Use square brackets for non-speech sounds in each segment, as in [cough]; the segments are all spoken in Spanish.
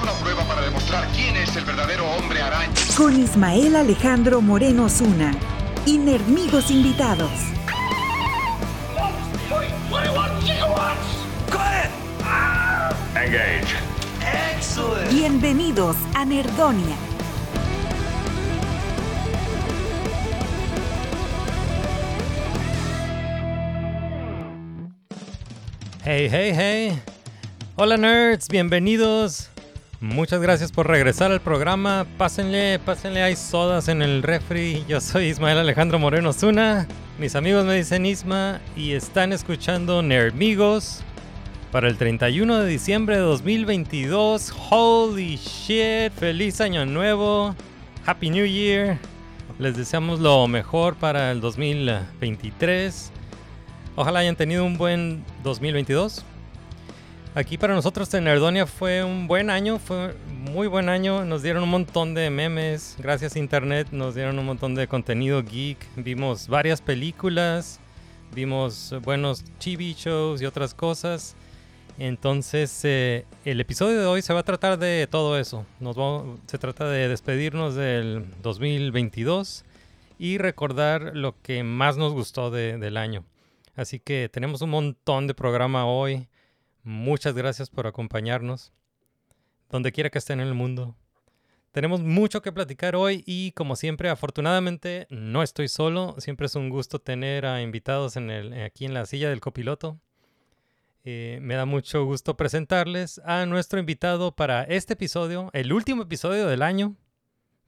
Hagamos una prueba para demostrar quién es el verdadero hombre araña. Con Ismael Alejandro Moreno Zuna. Y Nerdmigos invitados. Engage. Bienvenidos a Nerdonia. Hey, hey, hey. Hola nerds, bienvenidos. Muchas gracias por regresar al programa. Pásenle, pásenle, hay sodas en el refri. Yo soy Ismael Alejandro Moreno Zuna. Mis amigos me dicen Isma y están escuchando Nerdmigos para el 31 de diciembre de 2022. Holy shit, feliz año nuevo. Happy New Year. Les deseamos lo mejor para el 2023. Ojalá hayan tenido un buen 2022. Aquí para nosotros en Nerdonia fue un buen año, fue muy buen año. Nos dieron un montón de memes, gracias a internet nos dieron un montón de contenido geek. Vimos varias películas, vimos buenos TV shows y otras cosas. Entonces eh, el episodio de hoy se va a tratar de todo eso. Nos vamos- se trata de despedirnos del 2022 y recordar lo que más nos gustó de- del año. Así que tenemos un montón de programa hoy. Muchas gracias por acompañarnos. Donde quiera que estén en el mundo. Tenemos mucho que platicar hoy y como siempre, afortunadamente no estoy solo. Siempre es un gusto tener a invitados en el, aquí en la silla del copiloto. Eh, me da mucho gusto presentarles a nuestro invitado para este episodio, el último episodio del año.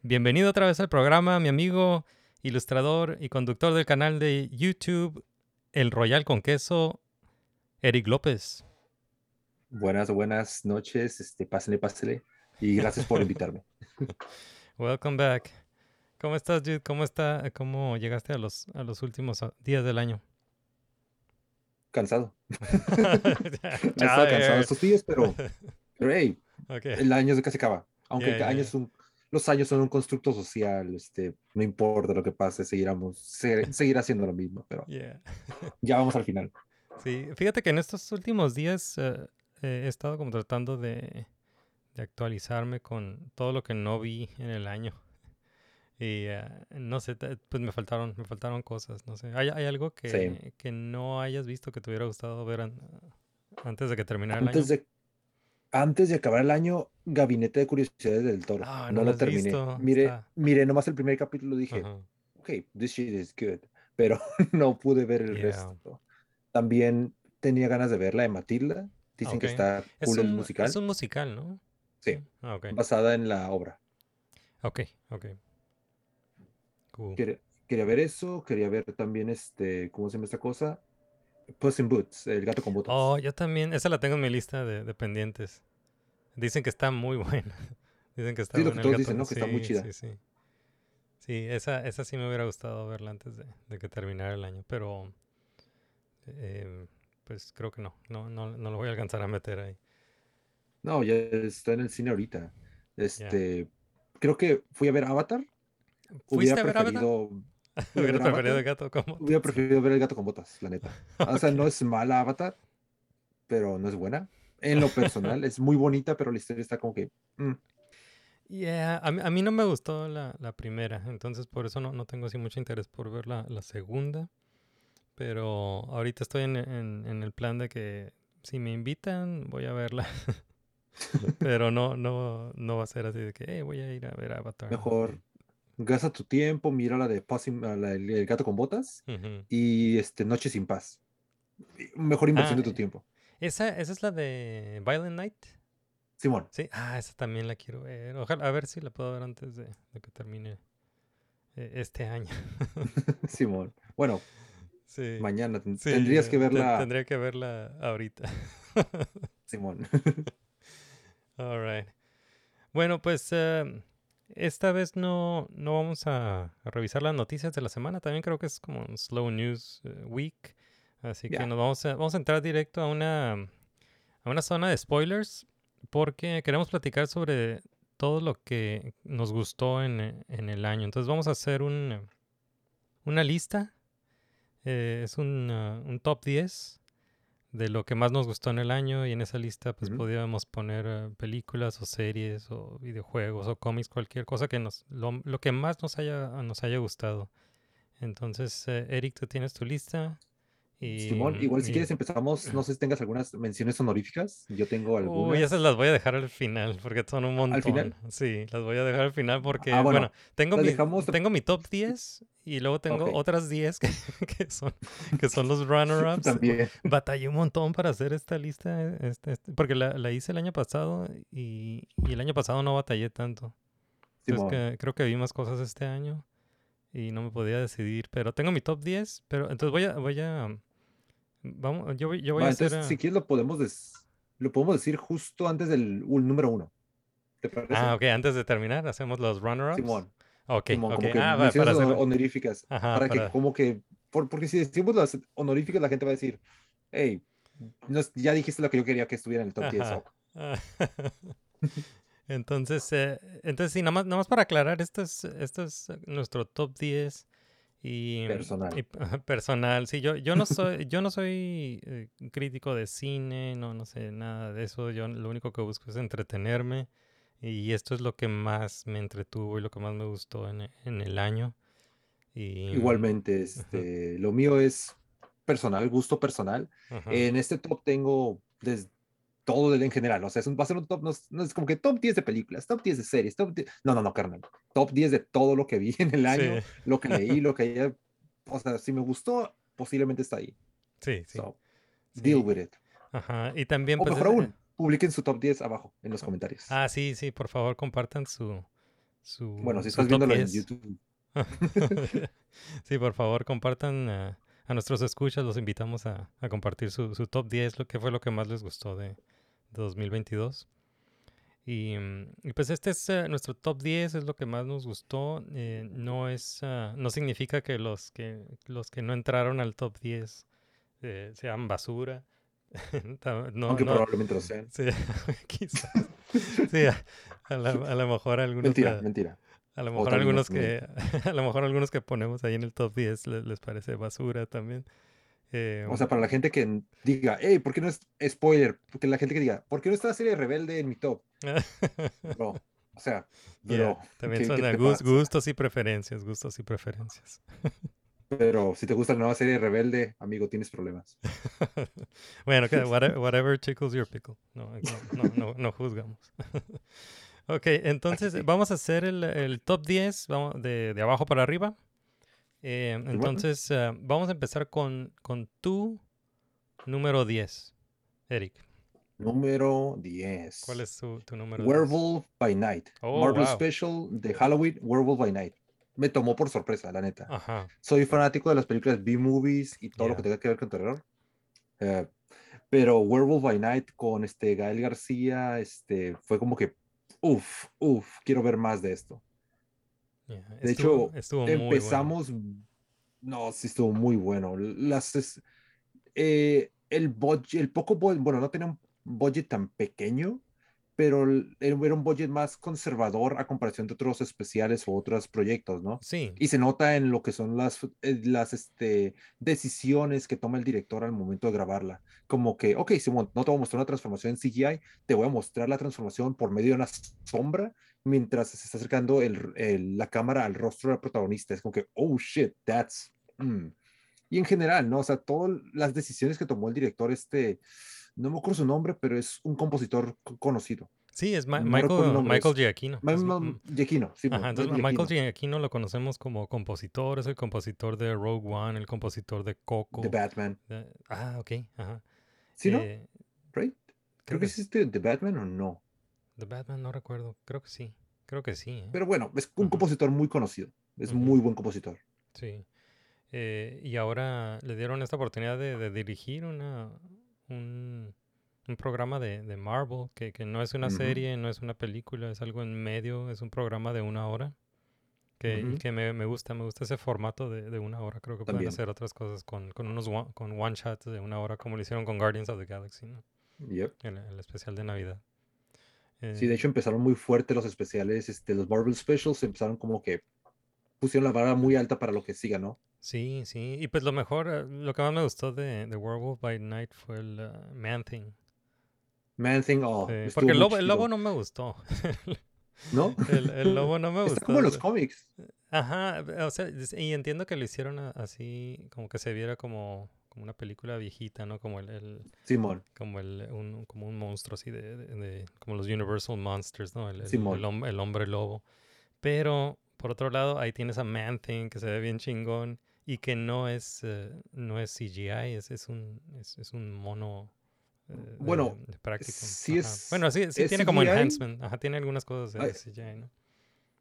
Bienvenido otra vez al programa, mi amigo, ilustrador y conductor del canal de YouTube El Royal con Queso, Eric López. Buenas, buenas noches, este, pásenle, pásenle, y gracias por invitarme. [laughs] Welcome back. ¿Cómo estás, Jude? ¿Cómo está? ¿Cómo llegaste a los, a los últimos días del año? Cansado. [laughs] He estado cansado estos días, pero, pero hey, Ok. el año se casi acaba. Aunque Yeah, cada año yeah. es un- los años son un constructo social, este, no importa lo que pase, seguiremos, se- seguir haciendo lo mismo, pero Yeah. ya vamos al final. Sí, fíjate que en estos últimos días eh, eh, he estado como tratando de, de actualizarme con todo lo que no vi en el año. [laughs] Y eh, no sé, pues me faltaron, me faltaron cosas, no sé. ¿Hay, hay algo que, que no hayas visto que te hubiera gustado ver an- antes de que terminara el año? Antes de, antes de acabar el año, Gabinete de Curiosidades del Toro. Ah, no, no lo terminé. visto, Mire, miré nomás el primer capítulo, dije, Ajá. ok, this shit is good, pero [laughs] no pude ver el Yeah. resto. También tenía ganas de ver la de Matilda. Dicen que Ok. está Es cool el un, musical, es un musical, ¿no? Sí. Ah, ok. basada en la obra. Ok, ok. Cool. Quería, quería ver eso, quería ver también este, ¿cómo se llama esta cosa? Puss in Boots, el gato con botas. Oh, yo también, esa la tengo en mi lista de, de pendientes. Dicen que está muy [laughs] buena. Dicen que está Sí, lo que buena el todos dicen, ¿no? Que está muy Sí, chida. Sí, sí. Sí, esa, esa sí me hubiera gustado verla antes de, de que terminara el año, pero eh, pues creo que no, no, no, no lo voy a alcanzar a meter ahí. No, ya está en el cine ahorita. Este, creo que fui a ver Avatar. ¿Fuiste Hubiera a ver preferido, [laughs] Hubiera ver preferido el. Hubiera ver el gato con botas, la neta. [laughs] O sea, no es mala Avatar, pero no es buena. En lo personal, [laughs] es muy bonita, pero la historia está como que. mm, Yeah, a mí, a mí no me gustó la, la primera, entonces por eso no, no tengo así mucho interés por ver la, la segunda. Pero ahorita estoy en, en- en el plan de que si me invitan, voy a verla. [laughs] Pero no, no, no va a ser así de que "Hey, voy a ir a ver Avatar. mejor gasta tu tiempo, mira la de a la el gato con botas Ujú. y este, Noche sin paz. Mejor inversión Ah, de tu tiempo. ¿Esa, ¿Esa es la de Violent Night? Simón, Sí, ah, esa también la quiero ver. Ojalá, a ver si la puedo ver antes de, de que termine eh, este año. [laughs] Simón. Bueno, Sí. mañana Sí, tendrías que verla, Tendría que verla ahorita. [laughs] Simón. All right. Bueno, pues eh, esta vez no, no vamos a, a revisar las noticias de la semana. También creo que es como un Slow News eh, Week. Así que nos vamos a, vamos a entrar directo a una, a una zona de spoilers porque queremos platicar sobre todo lo que nos gustó en, en el año. Entonces vamos a hacer un, una lista. Eh, es un, ah, un top 10 de lo que más nos gustó en el año y en esa lista pues podíamos poner eh, películas o series o videojuegos o cómics, cualquier cosa que nos, lo, lo que más nos haya, nos haya gustado. Entonces, eh, Eric, tú tienes tu lista. Y, Simón, igual si y- quieres empezamos, no sé si tengas algunas menciones honoríficas. Yo tengo algunas. Uy, esas las voy a dejar al final porque son un montón. final? Sí, las voy a dejar al final porque, Ah, bueno, bueno, tengo, mi, dejamos- tengo mi top 10 y luego tengo otras 10 que, [laughs] que son, que son los runner-ups. También. Batallé un montón para hacer esta lista, este- este- porque la, la hice el año pasado y, y el año pasado no batallé tanto. Entonces que, creo que vi más cosas este año y no me podía decidir, pero tengo mi top 10, pero entonces voy a, voy a, vamos, yo yo voy Va, a hacer... entonces, ah, si quieres lo podemos des- lo podemos decir justo antes del un número uno. ¿Te parece? Ah, ok, antes de terminar, hacemos los runner-ups. Simón, Ok, Simón, ok. como que Ah, va, para hacer... honoríficas. Ajá, para que para- como que, por- porque si decimos las honoríficas, la gente va a decir, hey, no ya dijiste lo que yo quería que estuviera en el top 10. Ajá. ok". Ah, [laughs] entonces, eh, entonces sí, nada más, nada más para aclarar, esto es, esto es nuestro top 10 y Personal. y, personal. Sí, yo, yo no soy, yo no soy eh, crítico de cine, no, no sé nada de eso. Yo lo único que busco es entretenerme y esto es lo que más me entretuvo y lo que más me gustó en, en el año. Y, Igualmente, este, lo mío es personal, gusto personal. ajá, En este top tengo des- todo en general, o sea, es un, va a ser un top, no es, no es como que top 10 de películas, top 10 de series, top 10 no, no, no, carnal, top 10 de todo lo que vi [laughs] en el año, sí, lo que leí, lo [laughs] que ya, o sea, si me gustó, posiblemente está ahí. sí, sí, So, sí. deal with it. Ajá, y también O pues, mejor eh, aún, publiquen su top 10 abajo en los comentarios. Ah, sí, sí, por favor, compartan su, su, bueno, si estás viéndolo en 10. YouTube. [laughs] sí, por favor, compartan a nuestros escuchas, los invitamos a, a compartir su, su top 10, lo que fue lo que más les gustó de 2022. Y, mm, y pues este es eh, nuestro top 10, es lo que más nos gustó. eh, no es, ah, no significa que los que los que no entraron al top 10 eh, sean basura. [laughs] No, aunque no, probablemente lo sean. Sí, [laughs] quizás. Sí, a, a la- a lo mejor algunos. Mentira, mentira. a lo mejor algunos no- que [laughs] a lo mejor algunos que ponemos ahí en el top 10 les, les parece basura también. Eh, O sea, para la gente que diga, hey, ¿por qué no es spoiler? Porque la gente que diga, ¿por qué no está la serie Rebelde en mi top? [laughs] Bro, o sea, yeah, bro, también ¿qué- son qué a te gus- pasa? gustos y preferencias, gustos y preferencias. Pero [laughs] si te gusta la nueva serie Rebelde, amigo, tienes problemas. [laughs] bueno, que whatever, whatever tickles your pickle. No, no, no, no, no juzgamos. ok, entonces vamos a hacer el, el top 10 vamos, de, de abajo para arriba. Eh, bueno. entonces, eh, vamos a empezar con, con tu número 10, Eric. Número 10. ¿Cuál es tu, tu número 10? Werewolf by Night. Oh, Marvel wow. Special de Halloween, Werewolf by Night. Me tomó por sorpresa, la neta. Ajá. Soy fanático de las películas B-movies y todo lo que Yeah. tenga que ver con terror. Eh, pero Werewolf by Night con este Gael García, este, fue como que, uff, uff, quiero ver más de esto. Yeah, De estuvo- hecho, estuvo muy bueno. empezamos, no, sí estuvo muy bueno. Las, eh, el, budget, el poco, bu- bueno, no tenía un budget tan pequeño, pero era un budget más conservador a comparación de otros especiales o otros proyectos, ¿no? Sí, Y se nota en lo que son las, eh, las este, decisiones que toma el director al momento de grabarla. Como que, ok, Simón, no te voy a mostrar una transformación en CGI, te voy a mostrar la transformación por medio de una sombra mientras se está acercando el- el- la cámara al rostro del protagonista. Es como que, oh shit, that's. mm". Y en general, ¿no? O sea, todas las decisiones que tomó el director, este, no me acuerdo su nombre, pero es un compositor co- conocido. sí, es Ma- no Michael, Michael Giacchino. Ma- ma- mm, Giacchino, sí, Ajá, entonces Giacchino. Michael Giacchino lo conocemos como compositor, es el compositor de Rogue One, el compositor de Coco. The Batman. de- ah, ok, ajá. ¿Sí, no? Eh, ¿Right? Creo que es- existe The Batman o no. The Batman, no recuerdo, creo que sí, creo que sí. ¿eh? Pero bueno, es un compositor muy conocido. Es muy buen compositor. Sí. Eh, y ahora le dieron esta oportunidad de, de dirigir una, un, un programa de, de Marvel, que, que no es una serie, no es una película, es algo en medio, es un programa de una hora. Que, que me, me gusta, me gusta ese formato de, de una hora. Creo que pueden hacer otras cosas con, con unos one, con one shots de una hora, como lo hicieron con Guardians of the Galaxy, ¿no? Yep. el, el especial de Navidad. Sí, de Eh, hecho empezaron muy fuerte los especiales, este, los Marvel Specials empezaron como que pusieron la vara muy alta para lo que siga, ¿no? Sí, sí. Y pues lo mejor, eh, lo que más me gustó de, de Werewolf by Night fue el uh, Man Thing. Man Thing, oh, Sí, porque el lobo, el chido, lobo no me gustó. [laughs] ¿no? el, el lobo no me [laughs] gustó. Está como en los cómics. Ajá, o sea, y entiendo que lo hicieron así, como que se viera como, como una película viejita, ¿no? Como el, el- Simón, como el, un, como un monstruo así de, de- de- como los Universal Monsters, ¿no? El, el- Simón. el el hombre lobo. Pero, por otro lado, ahí tienes a Man Thing que se ve bien chingón y que no es, eh, no es CGI, es, es un, es, es un mono. eh, de- Bueno, de práctico. sí es- Bueno, sí, sí es tiene como enhancement. Ajá, tiene algunas cosas de Ay, CGI, ¿no?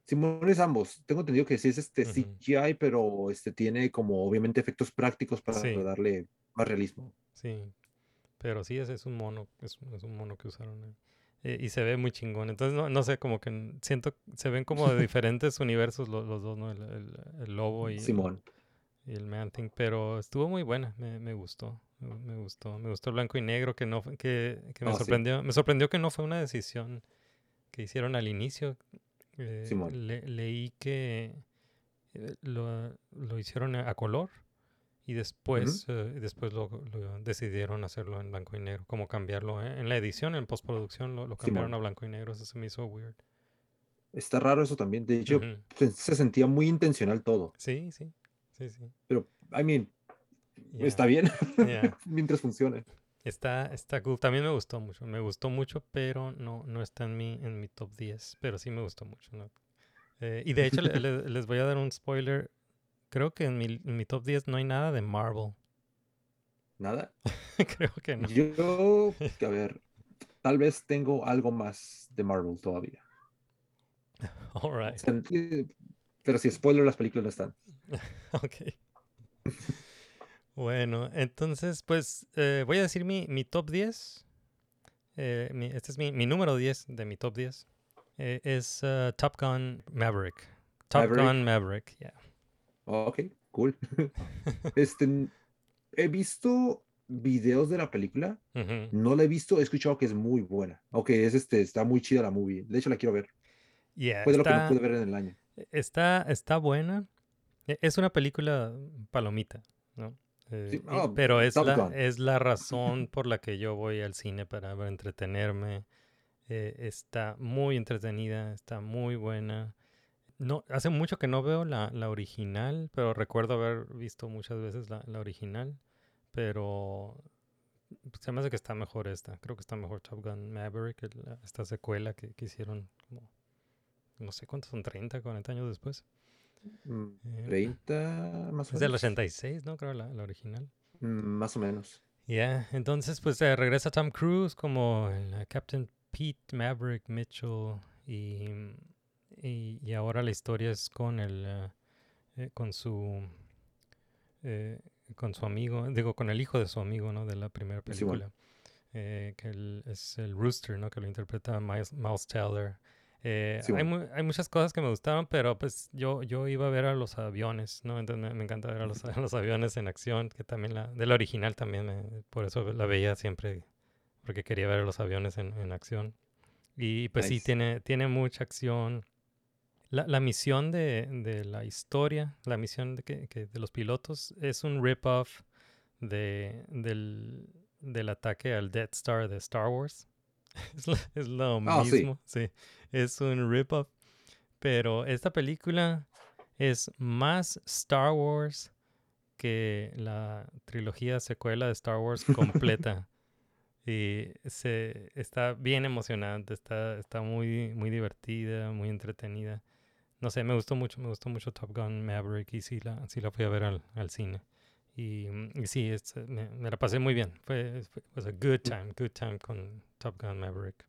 Simón es ambos. Tengo entendido que sí es este Ujú. CGI, pero este tiene como obviamente efectos prácticos para Sí. darle más realismo. Sí, pero sí, ese es un mono, es, un- es un mono que usaron ahí. Eh, y se ve muy chingón. Entonces, no, no sé, como que siento, se ven como de [laughs] diferentes universos lo- los, dos, ¿no? El, el- el lobo y, Simón. y el Man Thing, pero estuvo muy buena, me, me gustó, me, gustó. Me gustó el blanco y negro, que no que, que me Oh, sí. sorprendió. Me sorprendió que no fue una decisión que hicieron al inicio. Eh, Simón. le- leí que eh, lo, lo hicieron a color y después, eh, después lo, lo decidieron hacerlo en blanco y negro, como cambiarlo en la edición, en postproducción, lo, lo cambiaron Simón. a blanco y negro, eso se me hizo weird. Está raro eso también. De hecho, se, se sentía muy intencional todo. Sí, sí, sí, sí. Pero, I mean, está bien [laughs] mientras funcione. Está, está cool. También me gustó mucho. Me gustó mucho, pero no, no está en mi, en mi top 10. Pero sí me gustó mucho. ¿no? Eh, y de hecho, le- [laughs] le- les voy a dar un spoiler. Creo que en mi, en mi top 10 no hay nada de Marvel. Nada. [laughs] Creo que no. Yo, [laughs] a ver, tal vez tengo algo más de Marvel todavía. All right. O sea, eh, Pero si spoiler, las películas no están. Ok. Bueno, entonces, pues eh, voy a decir mi, mi top 10. Eh, mi- este es mi, mi número 10 de mi top 10. Eh, es uh, Top Gun Maverick. Top Maverick. Gun Maverick, yeah. Oh, ok, cool. [laughs] este, he visto videos de la película. No la he visto, he escuchado que es muy buena. Ok, es este, está muy chida la movie. De hecho, la quiero ver. Yeah, Fue de lo que no pude ver en el año. Está, está buena. E- Es una película palomita, ¿no? Eh, Sí, pero es la, es la [laughs] razón por la que yo voy al cine para, entretenerme. Eh, está muy entretenida, está muy buena. No, hace mucho que no veo la, la original, pero recuerdo haber visto muchas veces la, la original. Pero se me hace que está mejor esta. Creo que está mejor Top Gun Maverick, esta secuela que, que hicieron como, no sé cuántos son, 30, 40 años después. Mm, Eh, 30 más o Es del menos. 86, ¿no? Creo la, la original. Mm, Más o menos. Ya, entonces pues eh, regresa Tom Cruise como el eh, Captain Pete Maverick Mitchell y, y, y ahora la historia es con el eh, con su eh, con su amigo, digo con el hijo de su amigo, ¿no? De la primera película. que el- es el Rooster, ¿no? Que lo interpreta Miles, Miles Teller. Eh, hay, Simón. mu- hay muchas cosas que me gustaron, pero pues yo, yo iba a ver a los aviones, ¿no? Entonces me, me encanta ver a los, [laughs] a los aviones en acción, que también la, de la original también, me- por eso la veía siempre, porque quería ver a los aviones en, en acción. Y pues sí, tiene, tiene mucha acción. La, la misión de, de la historia, la misión de, que, que de los pilotos es un rip-off de, del, del ataque al Death Star de Star Wars. [laughs] Es lo, es lo Ah, sí. mismo, sí. Es un rip-off. Pero esta película es más Star Wars que la trilogía secuela de Star Wars [laughs] completa. y se, está bien emocionante, está, está muy, muy divertida, muy entretenida. No sé, me gustó mucho, me gustó mucho Top Gun Maverick y sí la, sí la fui a ver al, al cine. Y, mm, y sí, es, me, me la pasé muy bien. Fue, fue was a good time, good time con Top Gun Maverick.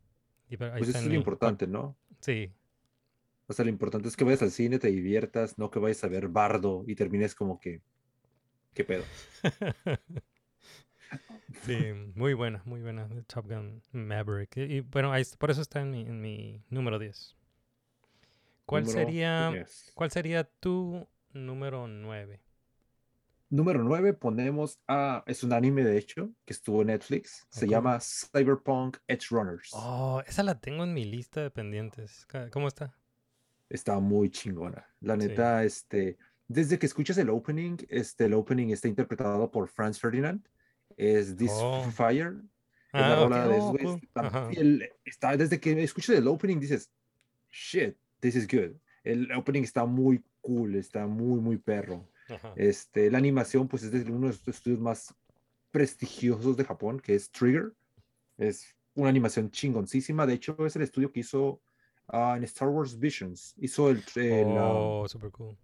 Y Pues eso es lo importante, ¿no? Sí, O sea, lo importante es que vayas al cine, te diviertas, no que vayas a ver Bardo y termines como que, ¿qué pedo? [laughs] Sí, muy buena, muy buena. Top Gun Maverick. Y, y, bueno, ahí, por eso está en mi, en mi número 10. ¿Cuál Número sería, 10. ¿Cuál sería tu número 9? Número 9 ponemos a, es un anime de hecho, que estuvo en Netflix, se llama Cyberpunk Edge Runners. Oh, esa la tengo en mi lista de pendientes. ¿Cómo está? Está muy chingona. La Sí. neta, este, desde que escuchas el opening, este, el opening está interpretado por Franz Ferdinand, es This Oh. Fire, es la Ah, rola ok, de oh, cool. está, desde que escuchas el opening dices, shit, this is good. El opening está muy cool, está muy, muy perro. Ajá. Este, la animación, pues es de uno de los estudios más prestigiosos de Japón, que es Trigger. Es una animación chingoncísima. De hecho, es el estudio que hizo ah, en Star Wars Visions. Hizo el, el, ah, Oh, super cool.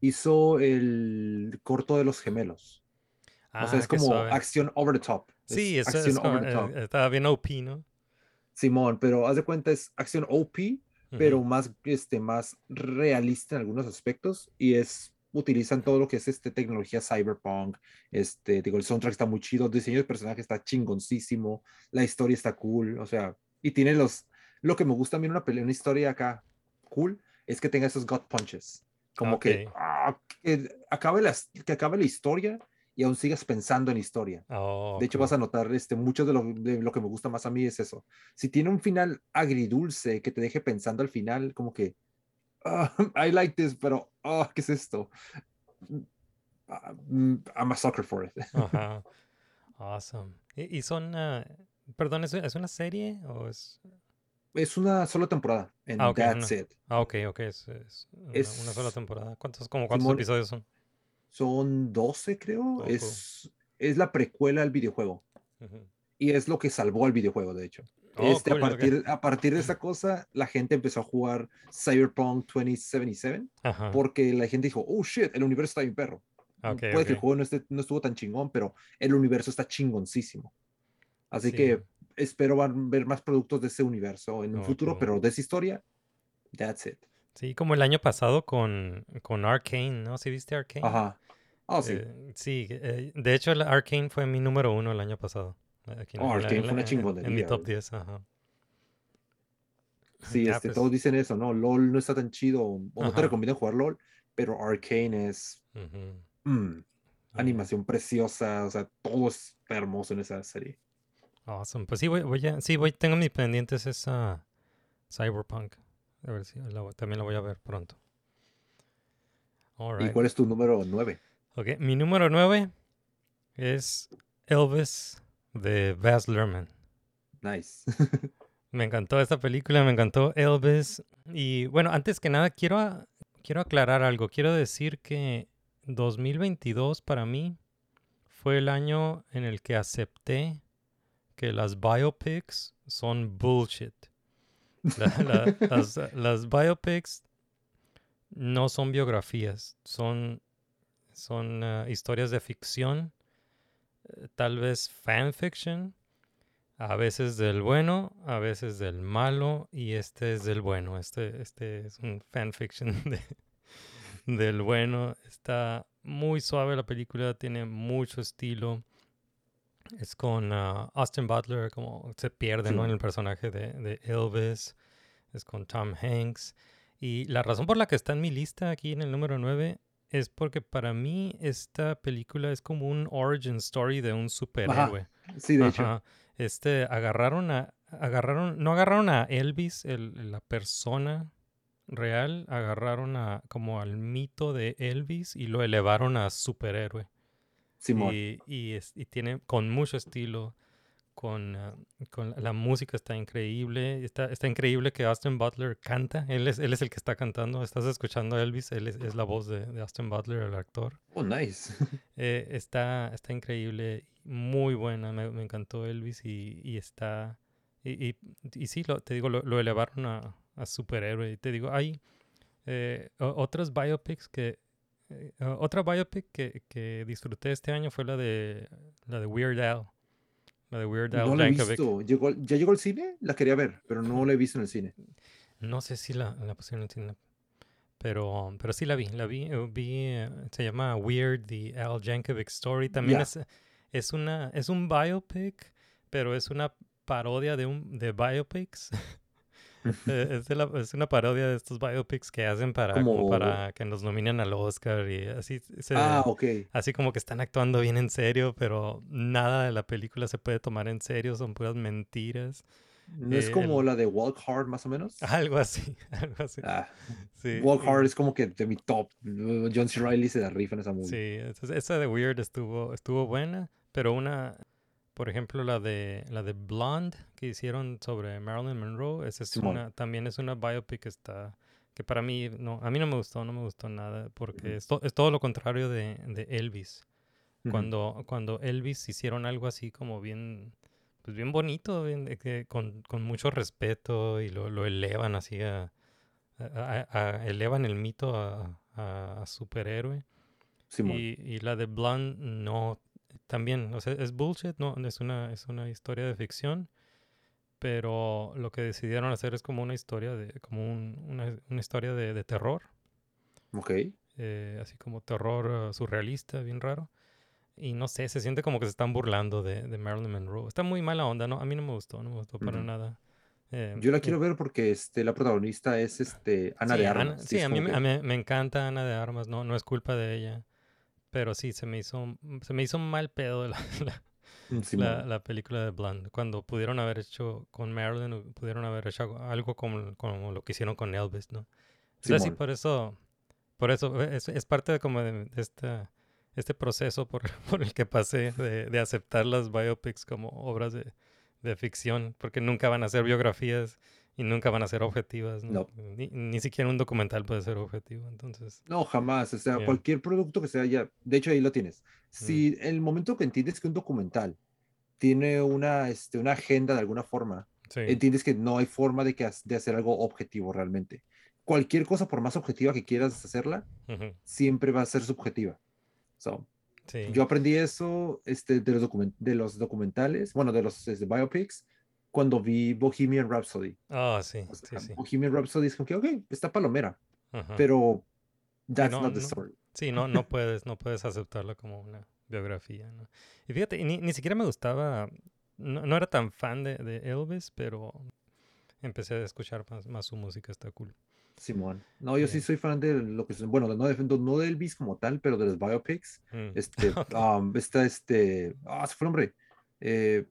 hizo el corto de los gemelos. o sea, Ah, es como suave. acción over the top. Es Sí, es como, over the top. eh, estaba bien OP, ¿no? Simón, pero haz de cuenta, es acción OP, pero más, este, más realista en algunos aspectos y es utilizan todo lo que es este tecnología cyberpunk, este, digo, el soundtrack está muy chido, el diseño de personaje está chingoncísimo, la historia está cool, o sea, y tiene los, lo que me gusta a mí en una pelea, una historia acá cool, es que tenga esos gut punches, como que, Ok. ah, que acabe la, que acabe la historia y aún sigas pensando en historia. Oh, De hecho, cool. vas a notar, este, mucho de lo, de lo que me gusta más a mí es eso. Si tiene un final agridulce que te deje pensando al final, como que, "Ah, [laughs] I like this, pero, ah, ¿qué es esto? Ah, mm, I'm a sucker for it. [laughs] Ajá. Awesome. ¿Y, y son, ah, perdón, ¿es, es una serie o es...? Es una sola temporada, and Ah, ok, that's it. Ah, ok, ok, es, es una, una sola temporada. ¿Cuántos, como cuántos Simón, episodios son? Son 12, creo. Oh, cool. es, es la precuela al videojuego. Y es lo que salvó al videojuego, de hecho. Oh, este, cool, a, partir, a partir de esa cosa, la gente empezó a jugar Cyberpunk 2077 Ajá. porque la gente dijo, oh shit, el universo está bien perro. Ok, Puede que el juego no, esté- no estuvo tan chingón, pero el universo está chingoncísimo. Así Sí. que espero van- ver más productos de ese universo en un Oh, futuro, cool. pero de esa historia, that's it. Sí, como el año pasado con, con Arcane, ¿no? ¿Sí viste Arcane? Ajá. Oh, sí. Eh, sí, eh, de hecho el Arcane fue mi número uno el año pasado. Aquí en- Oh, en en fue una en- En, chingonería, mi top güey. 10, ajá. sí, este, pues. todos dicen eso, ¿no? LOL no está tan chido, o no te recomiendo jugar LOL, pero Arcane es mm, Ah, animación preciosa, o sea, todo es hermoso en esa serie. Awesome. Pues sí, voy, voy a, sí, voy, tengo mis pendientes esa Cyberpunk. A ver si la también la voy a ver pronto. ¿Y Alright. cuál es tu número 9? Ok, mi número 9 es Elvis de Baz Luhrmann. Nice. [laughs] Me encantó esta película, me encantó Elvis. Y bueno, antes que nada, quiero, a- quiero aclarar algo. Quiero decir que 2022 para mí fue el año en el que acepté que las biopics son bullshit. La- la- [laughs] las, las biopics no son biografías, son, son ah, historias de ficción, tal vez fanfiction, a veces del bueno, a veces del malo, y este es del bueno. Este, este es un fanfiction [laughs] de, del bueno. Está muy suave la película, tiene mucho estilo. Es con ah, Austin Butler, como se pierde ¿no? En el personaje de, de Elvis. Es con Tom Hanks. Y la razón por la que está en mi lista aquí en el número 9 es porque para mí esta película es como un origin story de un superhéroe. Sí, de hecho. Ajá. Este, agarraron a, agarraron, no agarraron a Elvis, el- la persona real, agarraron a, como al mito de Elvis y lo elevaron a superhéroe. Simón. Y, y, es- y tiene con mucho estilo, con, ah, con la, música está increíble, está, está increíble que Austin Butler canta, él es, él es el que está cantando, estás escuchando a Elvis, él es, es la voz de, de Austin Butler, el actor. Oh, nice. [laughs] Eh, está, está increíble, muy buena, me, me encantó Elvis y, y está... Y, y, y sí, lo, te digo, lo, lo elevaron a, a superhéroe. Y te digo, hay eh, otras biopics que... eh, otra biopic que, que disfruté este año fue la de la de Weird Al. La de Weird Al No la he visto. ¿Llegó, al- ¿Ya llegó al cine? La quería ver, pero no la he visto en el cine. No sé si la, la pusieron en cine, pero, pero sí la vi. La vi, eh, vi eh, se llama Weird, The Al Yankovic Story. También es, es una es un biopic, pero es una parodia de un de biopics. [laughs] [laughs] Eh, es, de la- es una parodia de estos biopics que hacen para, como Como- para que nos nominen al Oscar y así se, Ah, así como que están actuando bien en serio, pero nada de la película se puede tomar en serio, son puras mentiras. ¿No es como el- la de Walk Hard, más o menos? [laughs] Algo así, [laughs] algo así. Ah, Sí, Walk Hard es como que de mi top. John C. Reilly se la rifa en esa movie. Sí, esa de Weird estuvo, estuvo buena, pero una, por ejemplo, la de la de Blonde que hicieron sobre Marilyn Monroe, esa es una, también es una biopic que está, que para mí, no, a mí no me gustó, no me gustó nada, porque es, to- es todo lo contrario de, de Elvis. Cuando, cuando Elvis hicieron algo así como bien, pues bien bonito, bien, con, con mucho respeto y lo, lo elevan así a, a- a- a- elevan el mito a, superhéroe. Y, y la de Blonde no, también, o sea, es bullshit, no, es una, es una historia de ficción, pero lo que decidieron hacer es como una historia de, como un- una, una historia de, de terror, Ok. eh, así como terror eh, surrealista, bien raro. Y no sé, se siente como que se están burlando de, de Marilyn Monroe. Está muy mala onda, ¿no? A mí no me gustó, no me gustó para nada. Eh, Yo la eh, quiero ver porque este, la protagonista es este, Ana sí, de Ana- Armas. sí, es a mí, que- a mí me encanta Ana de Armas, no, no es culpa de ella. Pero sí, se me hizo, se me hizo mal pedo la, [laughs] la- Mm, Simón. la, la película de Blonde. Cuando pudieron haber hecho con Marilyn, pudieron haber hecho algo- como, como lo que hicieron con Elvis, ¿no? O sea, sí, por eso, por eso, e, es, es parte de como de, de esta, este proceso por, [laughs] por el que pasé de, de aceptar las biopics como obras de, de ficción, porque nunca van a ser biografías y nunca van a ser objetivas, ¿no? No. Ni, ni siquiera un documental puede ser objetivo, entonces... No, jamás. O sea, Yeah. cualquier producto que sea ya. De hecho, ahí lo tienes. Mm. Si el momento que entiendes que un documental tiene una, este, una agenda de alguna forma, Sí, entiendes que no hay forma de, que, de hacer algo objetivo realmente. Cualquier cosa, por más objetiva que quieras hacerla, ujú, siempre va a ser subjetiva. So, sí. Yo aprendí eso este, de, los document- de los documentales, bueno, de los este, biopics, cuando vi Bohemian Rhapsody. Ah, sí, O sí, sea, sí. Bohemian Rhapsody es como que, ok, está palomera, ajá. pero that's no, not the no. story. Sí, no, no puedes, no puedes aceptarlo como una biografía, ¿no? Y fíjate, ni, ni siquiera me gustaba, no, no era tan fan de, de Elvis, pero empecé a escuchar más, más su música, está cool. Simón. No, yo sí Yeah. soy fan de lo que son, bueno, no de, no de Elvis como tal, pero de los biopics. Mm. Este, [laughs] um, está este, ah, se fue el nombre. Eh,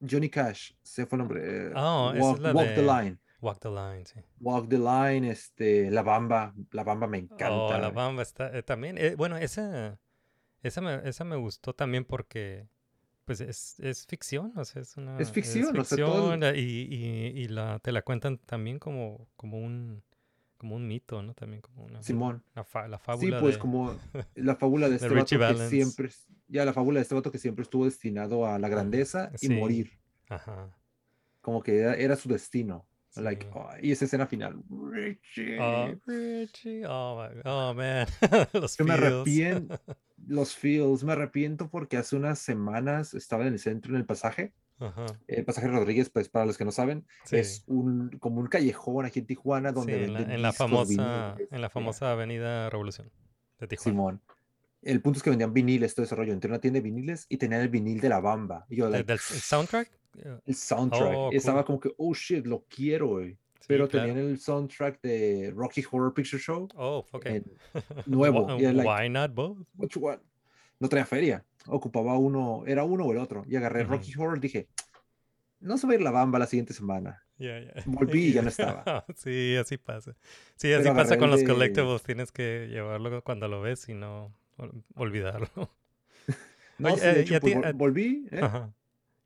Johnny Cash, se fue el nombre. eh, Oh, esa es Walk, la Walk the Line. Walk the Line, sí. Walk the Line, este, La Bamba, La Bamba me encanta. Oh, la bamba está eh, también. eh, bueno, esa, esa, me, esa me gustó también porque, pues, es, es ficción, o sea, es una... ficción, o sea, todo ficción, y, y, y la, te la cuentan también como, como un como un mito, ¿no? También como una, Simón. una fa- la Sí, fábula pues de... como la fábula de [laughs] este vato que siempre, ya la fábula de este vato que siempre estuvo destinado a la grandeza y sí. morir, Ajá. como que era, era su destino. Sí. Like, oh, y esa escena final, Richie. Oh, Richie, oh, my- oh, man. [laughs] Los Yo me feels. arrepiento, [laughs] los feels, me arrepiento porque hace unas semanas estaba en el centro, en el pasaje. Ajá. El pasaje Rodríguez, pues para los que no saben, Sí. es un como un callejón aquí en Tijuana Sí, donde en la, en la famosa, viniles, en la famosa avenida Revolución de Tijuana. Simón. El punto es que vendían viniles, todo ese rollo. Entré a una tienda de viniles y tenían el vinil de la bamba. Y yo, ¿De- like, ¿Del el soundtrack? Eh, el soundtrack. Oh, Y estaba cool. como que, oh shit, lo quiero, güey. sí, Pero claro. tenían el soundtrack de Rocky Horror Picture Show Oh, ok. [laughs] nuevo. Y era like, why not both? which one? No traía feria. Ocupaba uno, era uno o el otro. Y agarré. Rocky Horror, dije, no se va a ir la bamba la siguiente semana. Volví y ya no estaba. [laughs] sí, así pasa. Sí, así Pero pasa con el los de- collectibles. Tienes que llevarlo cuando lo ves y no ol- olvidarlo. [laughs] [laughs] No, Oye, sí, de eh, hecho, pues, ti- volví. ¿eh? Ajá.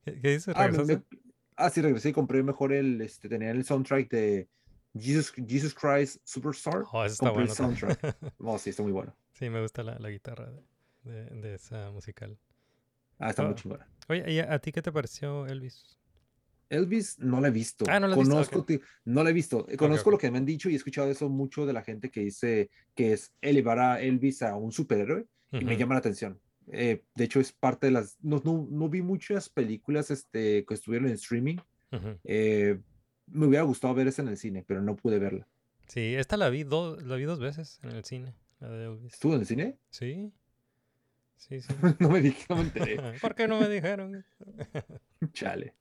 ¿Qué, qué dices? Ah, me- ¿Regresaste? me- ah, sí, regresé y compré mejor el, este, tenía el soundtrack de Jesus, Jesus Christ Superstar. Oh, eso está compré el bueno. también. soundtrack. Sí, está muy bueno. sí, me gusta la, la guitarra de, de- de esa musical. Ah, está muy chingona. Oye, ¿y a, a ti qué te pareció Elvis? Elvis no la he visto. Ah, no la has visto, Conozco, ok. ti- no la he visto. Conozco lo que me han dicho y he escuchado eso mucho de la gente que dice que es elevar a Elvis a un superhéroe y me llama la atención. Eh, de hecho, es parte de las. No, no, no vi muchas películas este, que estuvieron en streaming. Eh, me hubiera gustado ver esa en el cine, pero no pude verla. Sí, esta la vi, dos la vi dos veces en el cine, la de Elvis. ¿Estuvo en el cine? Sí. Sí, sí. [laughs] no me dije, no me enteré. [laughs] ¿Por qué no me dijeron? [laughs] Chale.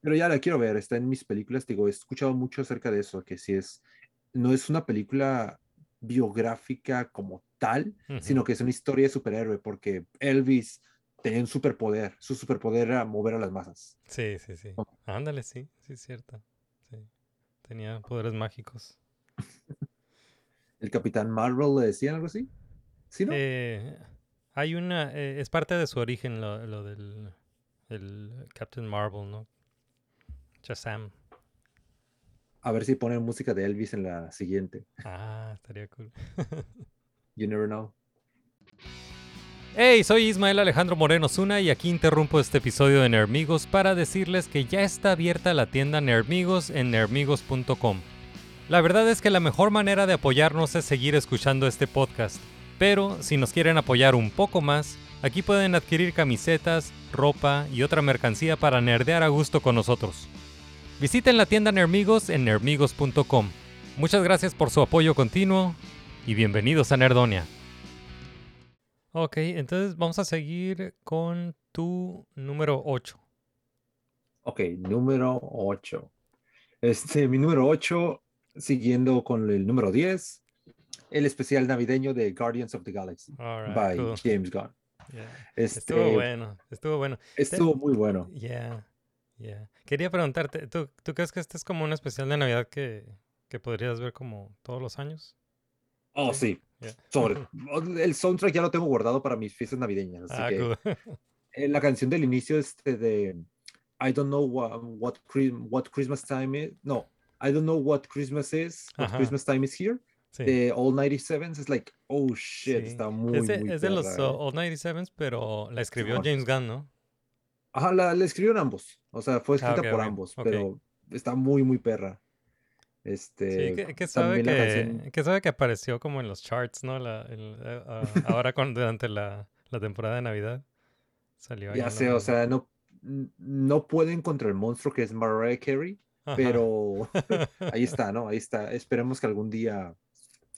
Pero ya la quiero ver, está en mis películas, digo, he escuchado mucho acerca de eso, que si es, no es una película biográfica como tal, sino que es una historia de superhéroe, porque Elvis tenía un superpoder, su superpoder era mover a las masas. Sí, sí, sí. Ándale, sí, sí, es cierto. Sí. Tenía poderes mágicos. ¿El Capitán Marvel le decían algo así? ¿Sí, no? Eh, hay una, eh, es parte de su origen lo, lo del el Captain Marvel, ¿no? Shazam. A ver si ponen música de Elvis en la siguiente. Ah, estaría cool. [laughs] You never know. Hey, soy Ismael Alejandro Moreno Zuna y aquí interrumpo este episodio de Nermigos para decirles que ya está abierta la tienda Nermigos en nermigos.com. La verdad es que la mejor manera de apoyarnos es seguir escuchando este podcast, pero si nos quieren apoyar un poco más, aquí pueden adquirir camisetas, ropa y otra mercancía para nerdear a gusto con nosotros. Visiten la tienda Nermigos en nermigos.com. Muchas gracias por su apoyo continuo y bienvenidos a Nerdonia. Ok, entonces vamos a seguir con tu número 8. Ok, número 8. Este, mi número 8, siguiendo con el número 10, el especial navideño de Guardians of the Galaxy by cool. James Gunn. Yeah. Este, Estuvo bueno, estuvo bueno. Estuvo muy bueno. Yeah, yeah. Quería preguntarte, ¿tú, ¿tú crees que este es como un especial de Navidad que, que podrías ver como todos los años? Oh, sí. Sobre. [laughs] El soundtrack ya lo tengo guardado para mis fiestas navideñas. Así Ah, que cool. eh, la canción del inicio este de I don't know what, what, what Christmas time is. No, I don't know what Christmas is. What Ajá. Christmas time is here. Sí. De All 97s. Es like, oh shit. sí. Está muy, es de, muy es de los uh, eh. Old 97s, pero la escribió. James Gunn, ¿no? Ajá, la, la escribieron ambos. O sea, fue Ah, escrita por ambos, pero está muy, muy perra. Este, Sí, que, que sabe que, canción- que sabe que apareció como en los charts, ¿no? La, el- eh, ah, [laughs] ahora con, durante la, la temporada de Navidad. Salió ahí ya sé, o sea, no, no pueden contra el monstruo que es Mariah Carey, Ajá. pero [laughs] [laughs] ahí está, ¿no? Ahí está. Esperemos que algún día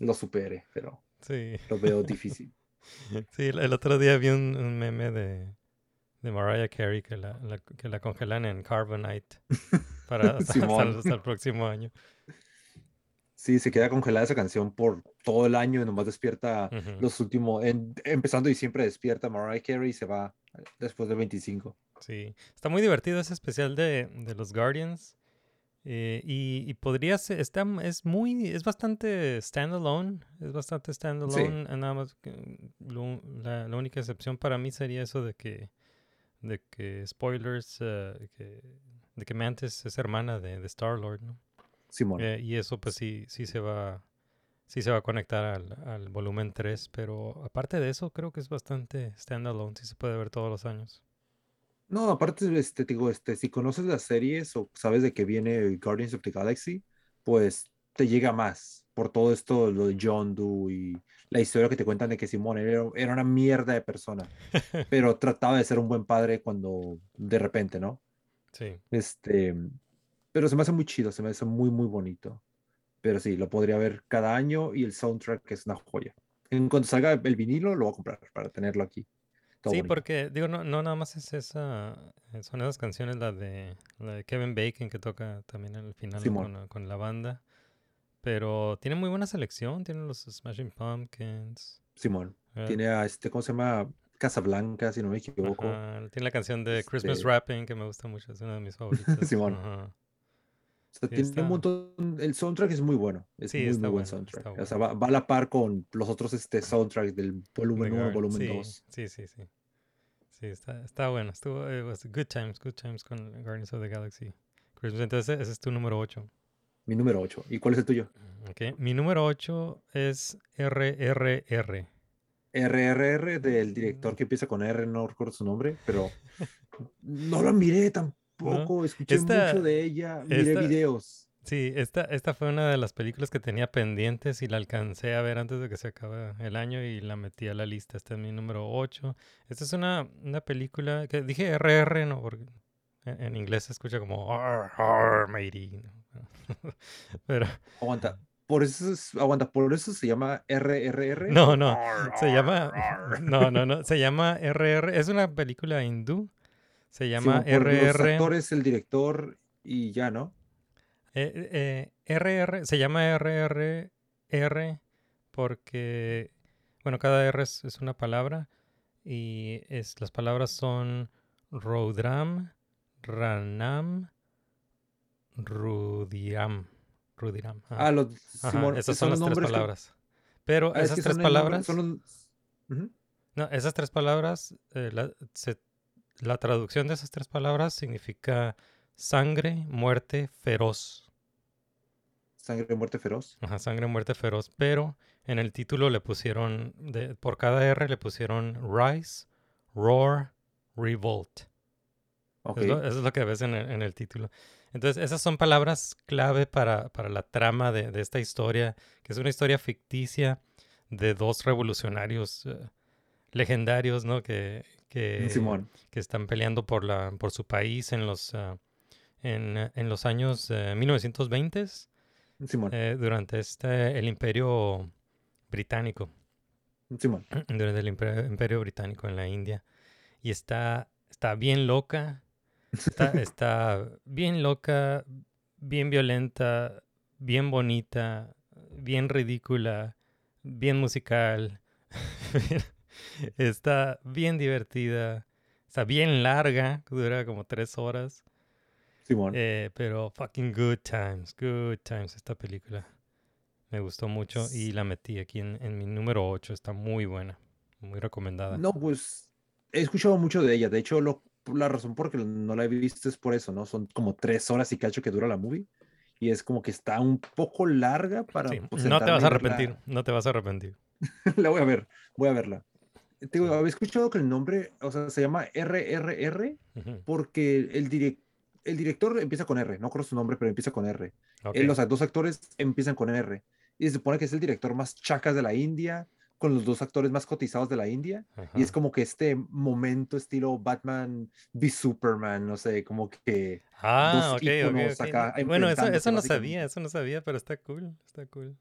lo supere, pero Sí. lo veo [laughs] difícil. Sí, el otro día vi un, un meme de, de Mariah Carey que la, la- que la congelan en Carbonite [laughs] para hasta, hasta- el próximo año. Sí, se queda congelada esa canción por todo el año y nomás despierta los últimos, en- empezando diciembre despierta Mariah Carey y se va después del 25. Sí, está muy divertido ese especial de, de los Guardians. Eh, y, y podría ser, está, es muy, es bastante standalone, es bastante standalone, eh, nada más lo- la, la única excepción para mí sería eso de que, de que spoilers, eh, que, de que Mantis es hermana de, de Star-Lord, ¿no? Simón. Eh, y eso pues sí, sí se va, sí se va a conectar al, al volumen 3, pero aparte de eso creo que es bastante standalone, sí se puede ver todos los años. No, aparte, este, te digo, este, si conoces las series o sabes de que viene Guardians of the Galaxy, pues te llega más por todo esto, lo de John Doe y la historia que te cuentan de que Simón era, era una mierda de persona, [laughs] pero trataba de ser un buen padre cuando de repente, ¿no? Sí. Este, pero se me hace muy chido, se me hace muy, muy bonito. Pero sí, lo podría ver cada año y el soundtrack es una joya. En cuanto salga el vinilo, lo voy a comprar para tenerlo aquí. Todo Sí, bonito. porque digo, no, no nada más es esa, eh, son esas canciones, la de, la de Kevin Bacon que toca también al final con, la- con la banda. Pero tiene muy buena selección, tiene los Smashing Pumpkins. Simón. eh, Tiene a este, ¿cómo se llama? Casablanca, si no me equivoco. ajá, tiene la canción de Christmas Este- Rapping que me gusta mucho, es una de mis favoritas. [laughs] Simón. ajá. O sea, Sí, tiene está- un montón. El soundtrack es muy bueno. Es Sí, muy, muy buen bueno, soundtrack. O sea, va, va a la par con los otros este, soundtracks del volumen The 1, Guard- volumen sí, 2. Sí, sí, sí. Sí, está, está bueno. Estuvo, it was good times, good times con Guardians of the Galaxy. Christmas, entonces ese es tu número 8. Mi número 8. ¿Y cuál es el tuyo? Mi número 8 es RRR. RRR del director que empieza con R, no recuerdo su nombre, pero [laughs] no la miré tampoco. Escuché Esta- mucho de ella. Miré esta- videos. Sí, esta, esta fue una de las películas que tenía pendientes y la alcancé a ver antes de que se acabe el año y la metí a la lista. Esta es mi número 8. Esta es una, una película que dije RR, no, porque en, en inglés se escucha como R, R, matey. [laughs] Pero Aguanta. Por eso, es- aguanta, por eso se llama RRR. No, no, se llama... [laughs] No, no, no, se llama RR. Es una película hindú. Se llama por Los RR. actores, el director y ya, ¿no? Eh, eh, RR, se llama RRR porque, bueno, cada R es, es una palabra y es, las palabras son Rodram, Ranam, Rudiram. Rudiram. Ah, los, Simón, esas son, las tres que- palabras. Pero ah, es esas que tres son el nombre- palabras, son los- no, esas tres palabras, eh, la, se- la traducción de esas tres palabras significa sangre, muerte, feroz. Sangre muerte feroz. Ajá, sangre, muerte feroz. Pero en el título le pusieron, de, por cada R le pusieron Rise, Roar, Revolt. Ok. Es lo- eso es lo que ves en el, en el título. Entonces, esas son palabras clave para, para la trama de, de esta historia, que es una historia ficticia de dos revolucionarios eh, legendarios, ¿no? Que, que, Simón. que están peleando por, la, por su país en los, ah, en, eh, en los años eh, 1920 Simón. eh, durante este, el imperio británico, Simón. [clears throat] durante el imperio, imperio británico en la India. Y está, está bien loca, está, [laughs] está bien loca, bien violenta, bien bonita, bien ridícula, bien musical, [laughs] [laughs] está bien divertida, está bien larga, dura como tres horas. Simón. Eh, pero fucking good times, good times esta película. Me gustó mucho y la metí aquí en, en mi número 8. Está muy buena, muy recomendada. No, pues he escuchado mucho de ella. De hecho, lo, la razón por que no la he visto es por eso, ¿no? Son como tres horas y cacho que dura la movie. Y es como que está un poco larga para. Sí, pues, no te vas a arrepentir, no te vas a arrepentir. [laughs] La voy a ver, voy a verla. Te digo, había escuchado que el nombre, o sea, se llama RRR porque el, direc- el director empieza con R, no conozco su nombre, pero empieza con R. ok. Eh, los dos actores empiezan con R. Y se supone que es el director más chacas de la India, con los dos actores más cotizados de la India. Y es como que este momento estilo Batman v Superman, no sé, como que... Ah, dos ok, ok, íconos ok. acá Bueno, eso, eso no sabía, eso no sabía, pero está cool, está cool.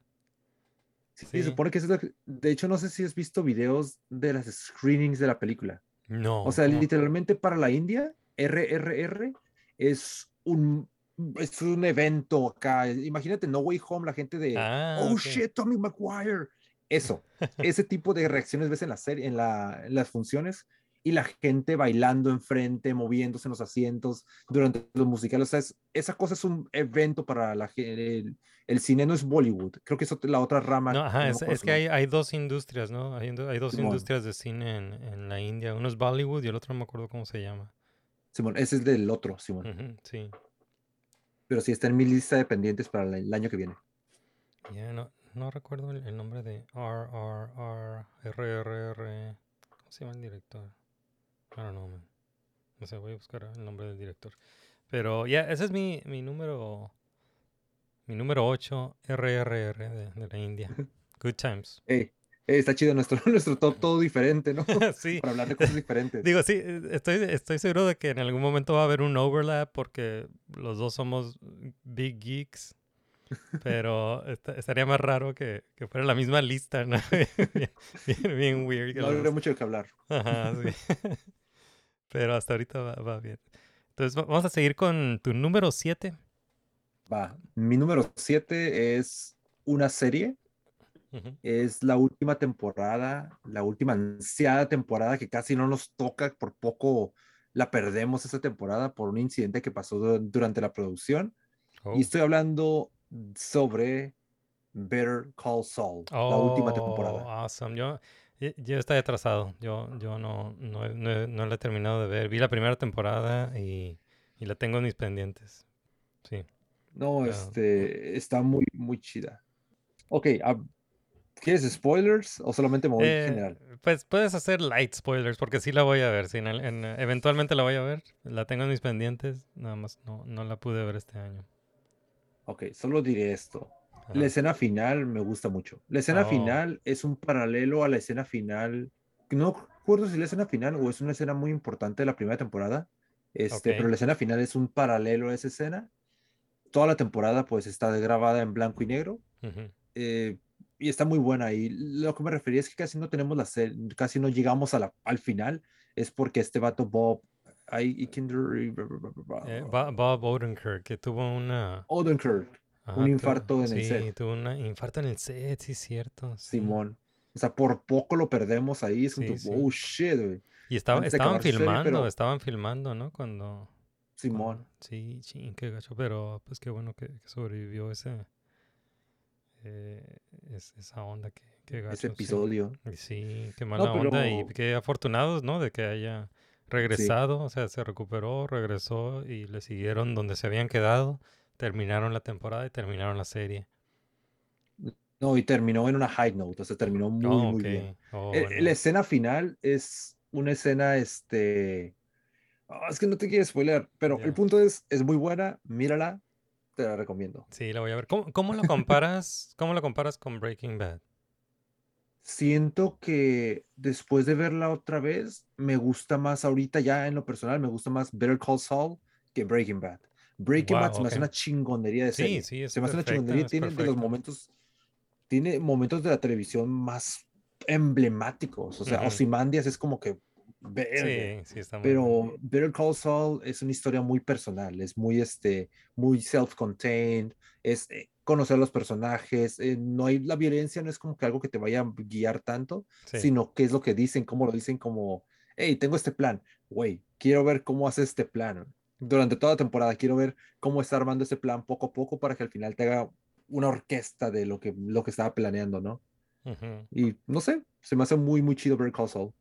Sí, Sí. se supone que es lo que- De hecho, no sé si has visto videos de las screenings de la película. No. O sea, literalmente para la India, RRR es un, es un evento acá. Imagínate No Way Home, la gente de, Ah, oh ok. shit, Tommy Maguire. Eso, ese tipo de reacciones ves en la serie, en, la, en las funciones, y la gente bailando enfrente, moviéndose en los asientos durante los musicales. O sea, es- esa cosa es un evento para la. El, el cine no es Bollywood. Creo que es la otra rama. No, ajá, es, que hay, hay dos industrias, ¿no? Hay, hay dos Simón. industrias de cine en, en la India. Uno es Bollywood y el otro no me acuerdo cómo se llama. Simón, ese es del otro, Simón. Sí. Pero sí está en mi lista de pendientes para el, año que viene. Ya no, no recuerdo el, el nombre de RRR, RRR. ¿Cómo se llama el director? I don't know, man. No sé, voy a buscar el nombre del director. Pero ya, ese es mi, mi número. Mi número 8, RRR de, de la India. [laughs] Good times. Ey, ey, está chido nuestro, [laughs] nuestro top todo diferente, ¿no? [laughs] sí. Para hablar de cosas diferentes. Digo, sí, estoy, estoy seguro de que en algún momento va a haber un overlap porque los dos somos big geeks. Pero esta- estaría más raro que, que fuera la misma lista, ¿no? bien, bien- bien weird. que no dos- mucho qué hablar. Ajá, sí. Pero hasta ahorita va, va bien. Entonces va- vamos a seguir con tu número 7. Va. Mi número 7 es una serie. Es la última temporada, la última ansiada temporada que casi no nos toca, por poco la perdemos esa temporada por un incidente que pasó du- durante la producción. Oh. Y estoy hablando sobre Better Call Saul, la última temporada. Oh, Awesome. Yo, yo estoy atrasado. Yo, yo no, no, no, no la he terminado de ver. Vi la primera temporada y, y la tengo en mis pendientes. Sí. No, este, está muy, muy chida. Ok, ah, ¿quieres spoilers o solamente me voy en Eh, general? Pues puedes hacer light spoilers porque sí la voy a ver. sí, en el- en- eventualmente la voy a ver. La tengo en mis pendientes. Nada más no, no la pude ver este año. Ok, solo diré esto. Ajá. La escena final me gusta mucho. La escena Oh. final es un paralelo a la escena final. No recuerdo si es la escena final o es una escena muy importante de la primera temporada. Este, pero la escena final es un paralelo a esa escena. Toda la temporada pues está grabada en blanco y negro. Eh, y está muy buena. Y lo que me refería es que casi no tenemos la serie, casi no llegamos a la, al final. Es porque este vato Bob. I, I Eh, Bo- Bob Odenkirk, que tuvo una... Odenkirk, ajá, un infarto en el sí, set. tuvo un infarto en el set, sí, cierto. sí. Simón. O sea, por poco lo perdemos ahí. Es Sí, que, sí. oh shit, güey. Y estaba, estaban serie, filmando, pero- estaban filmando, ¿no? Cuando... Simón. cuando- Sí, sí, qué gacho, pero pues qué bueno que, que sobrevivió ese... eh, es- esa onda, que, qué gacho. Ese sí. episodio. Y Sí, qué mala pero- onda y qué afortunados, ¿no? De que haya regresado, o sea, se recuperó, regresó y le siguieron donde se habían quedado, terminaron la temporada y terminaron la serie. No, y terminó en una high note. O sea, terminó muy, Oh, muy bien. Oh, bueno. La escena final es una escena, este... ah, es que no te quiero spoiler, pero el punto es, es muy buena, mírala, te la recomiendo. Sí, la voy a ver. ¿Cómo, cómo lo comparas? ¿Cómo lo comparas con Breaking Bad? Siento que después de verla otra vez, me gusta más ahorita ya en lo personal, me gusta más Better Call Saul que Breaking Bad. Breaking Bad Wow, se me hace una chingonería de Sí, serie. sí, es se me hace una chingonería, tiene de los momentos, tiene momentos de la televisión más emblemáticos. O sea, Ujú. Ozymandias es como que. Sí, sí, está muy. Pero Better Call Saul es una historia muy personal, es muy, este, muy self-contained, es eh, conocer a los personajes, eh, no hay, la violencia no es como que algo que te vaya a guiar tanto, Sí. sino qué es lo que dicen, cómo lo dicen, como, hey, tengo este plan, güey, quiero ver cómo hace este plan. Durante toda la temporada quiero ver cómo está armando este plan poco a poco para que al final te haga una orquesta de lo que, lo que estaba planeando, ¿no? Y no sé, se me hace muy, muy chido Call Saul.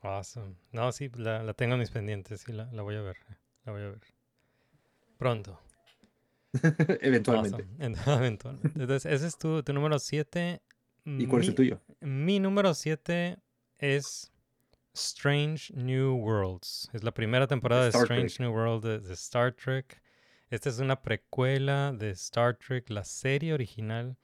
Awesome. No, sí, la, la tengo en mis pendientes, sí, la, la voy a ver. La voy a ver. Pronto. [laughs] Eventualmente. Awesome. [laughs] Eventualmente. Entonces, ese es tu, tu número 7. ¿Y cuál es el tuyo? Mi número 7 es Strange New Worlds. Es la primera temporada de Strange Trek. New World de, de Star Trek. Esta es una precuela de Star Trek, la serie original,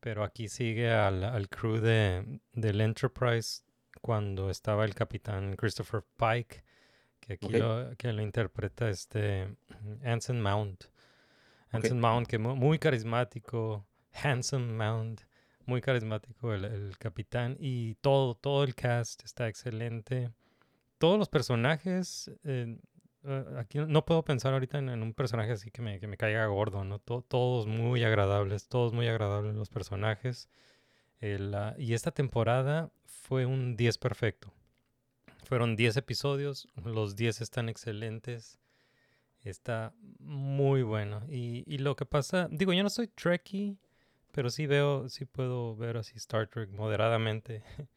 pero aquí sigue al, al crew de, del Enterprise cuando estaba el capitán Christopher Pike, que aquí lo, que lo interpreta este Anson Mount. Anson Mount, que mu- muy carismático, handsome Mount, muy carismático el, el capitán y todo, todo el cast está excelente. Todos los personajes, eh, eh, aquí no puedo pensar ahorita en, un personaje así que me, que me caiga gordo, ¿no? To- todos muy agradables, todos muy agradables los personajes. El, ah, y esta temporada fue un 10 perfecto. Fueron 10 episodios, los 10 están excelentes. Está muy bueno. Y, y lo que pasa, digo, yo no soy Trekkie, pero sí veo, sí puedo ver así Star Trek moderadamente. [laughs]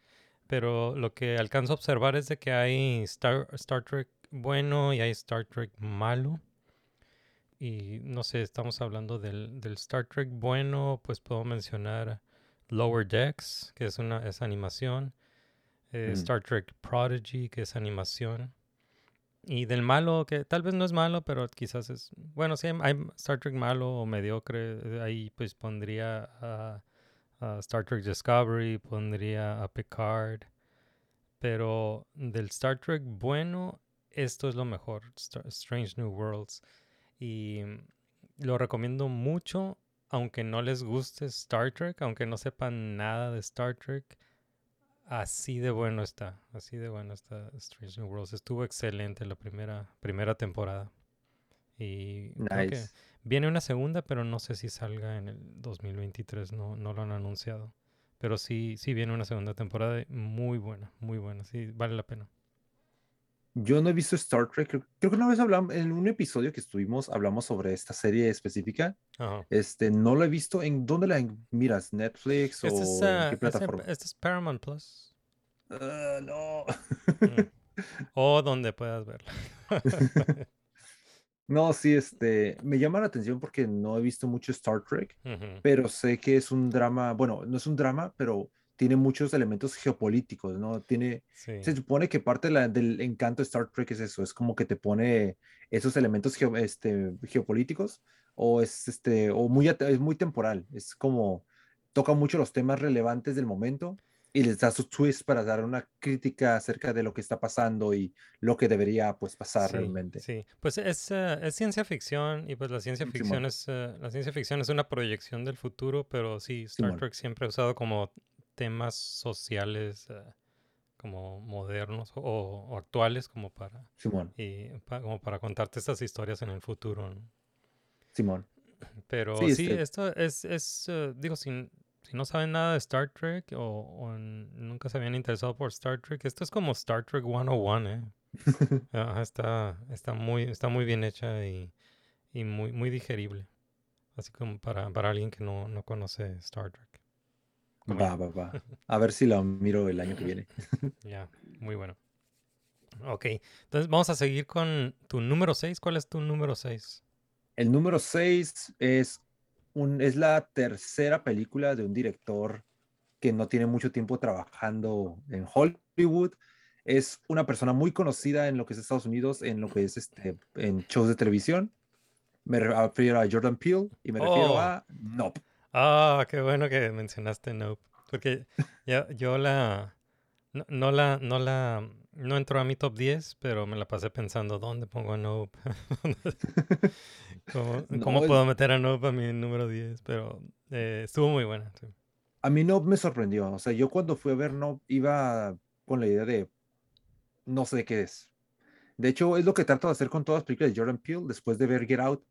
Pero lo que alcanzo a observar es de que hay Star, Star Trek bueno y hay Star Trek malo. Y no sé, estamos hablando del, del Star Trek bueno, pues puedo mencionar Lower Decks, que es una es animación. eh, Mm. Star Trek Prodigy, que es animación. Y del malo, que tal vez no es malo, pero quizás es... Bueno, sí, hay, Star Trek malo o mediocre. Ahí pues pondría a, Star Trek Discovery, pondría a Picard. Pero del Star Trek bueno, esto es lo mejor. Strange New Worlds. Y lo recomiendo mucho, aunque no les guste Star Trek, aunque no sepan nada de Star Trek. Así de bueno está, así de bueno está Strange New Worlds. Estuvo excelente la primera, primera temporada. Y creo que Nice. viene una segunda, pero no sé si salga en el 2023, no, no lo han anunciado. Pero sí, sí viene una segunda temporada muy buena, muy buena, sí, vale la pena. Yo no he visto Star Trek. Creo, creo que una vez hablamos, en un episodio que estuvimos, hablamos sobre esta serie específica. Ajá. Este, no lo he visto. ¿En dónde la miras? ¿Netflix o es, en qué este- plataforma? este es Paramount Plus. Ah, no. Mm. [laughs] o donde puedas verla. [laughs] No, sí, este, me llama la atención porque no he visto mucho Star Trek, pero sé que es un drama, bueno, no es un drama, pero tiene muchos elementos geopolíticos, ¿no? Tiene, Sí. se supone que parte de la- del encanto de Star Trek es eso, es como que te pone esos elementos geo- este, geopolíticos o es, este, o muy, es muy temporal, es como, toca mucho los temas relevantes del momento y les da su twist para dar una crítica acerca de lo que está pasando y lo que debería pues pasar Sí, realmente. Sí, pues es, eh, es ciencia ficción y pues la ciencia Simón. ficción es eh, la ciencia ficción es una proyección del futuro, pero sí, Star Simón. Trek siempre ha usado como temas sociales eh, como modernos o, o actuales como para Simón, y pa- como para contarte estas historias en el futuro. ¿no? Simón. [clears throat] Pero Sí, sí, este- esto es, es eh, digo, si, si no saben nada de Star Trek o, nunca se habían interesado por Star Trek, esto es como Star Trek 101, ¿eh? [laughs] Ajá, está, está, muy, está muy bien hecha y, y muy, muy digerible. Así como para, para alguien que no, no conoce Star Trek. Va, va, va. [laughs] A ver si la miro el año que viene. [laughs] Ya, muy bueno. Ok, entonces vamos a seguir con tu número 6. ¿Cuál es tu número 6? El número 6 es, un, es la tercera película de un director que no tiene mucho tiempo trabajando en Hollywood. Es una persona muy conocida en lo que es Estados Unidos, en lo que es este, en shows de televisión. Me refiero a Jordan Peele y me refiero Oh. a Nope. Ah, qué bueno que mencionaste Nope. Porque ya, yo la no, no la, no la, no entró a mi top 10, pero me la pasé pensando, ¿dónde pongo a Nope? [laughs] ¿Cómo, No, cómo es- puedo meter a Nope a mi número 10? Pero eh, estuvo muy buena. sí. A mí Nope me sorprendió. O sea, yo cuando fui a ver Nope iba con la idea de no sé qué es. De hecho, es lo que trato de hacer con todas las películas de Jordan Peele después de ver Get Out.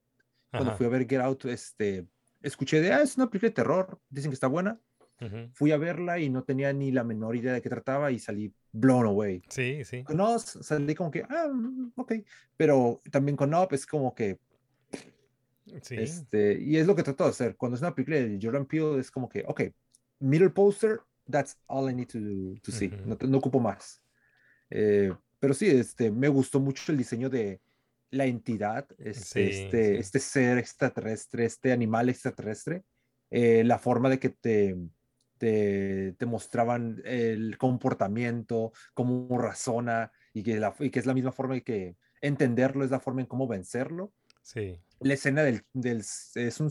Cuando Ajá, fui a ver Get Out, este, escuché de, ah, es una película de terror, dicen que está buena. ujú. Fui a verla y no tenía ni la menor idea de qué trataba y salí blown away. Sí, sí. Con Oz salí como que, ah, mm, ok. Pero también con Up es como que, Sí, este, y es lo que trato de hacer. Cuando es una película de Jordan Peele, es como que, ok, middle poster, that's all I need to, to see. Ujú. no, te- no ocupo más. Eh, pero sí, este, me gustó mucho el diseño de la entidad, este, Sí, este, sí. este ser extraterrestre, este animal extraterrestre, eh, la forma de que te, te, te mostraban el comportamiento, cómo razona, y que, la, y que es la misma forma de que entenderlo es la forma en cómo vencerlo. sí. La escena del, del es un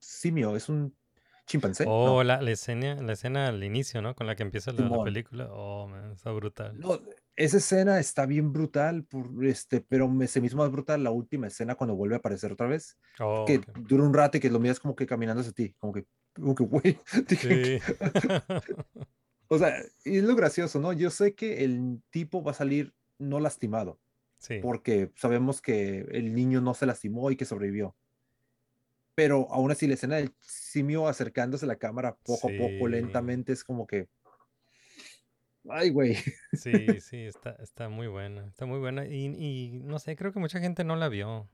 simio, es un chimpancé. ¿no? Oh, la, la escena, la escena al inicio, ¿no? Con la que empieza la, la película. Oh, man, está brutal. No, esa escena está bien brutal, por, este, pero me, se me hizo más brutal la última escena cuando vuelve a aparecer otra vez, Oh, que ok. dura un rato y que lo miras como que caminando hacia ti, como que, como que, güey, [laughs] Sí. [laughs] o sea, y es lo gracioso, ¿no? Yo sé que el tipo va a salir no lastimado, Sí. porque sabemos que el niño no se lastimó y que sobrevivió. Pero aún así, la escena del simio acercándose a la cámara poco a poco, Sí. lentamente, es como que, ay, güey. Sí, [laughs] sí, está, está muy buena. Está muy buena. Y, y no sé, creo que mucha gente no la vio.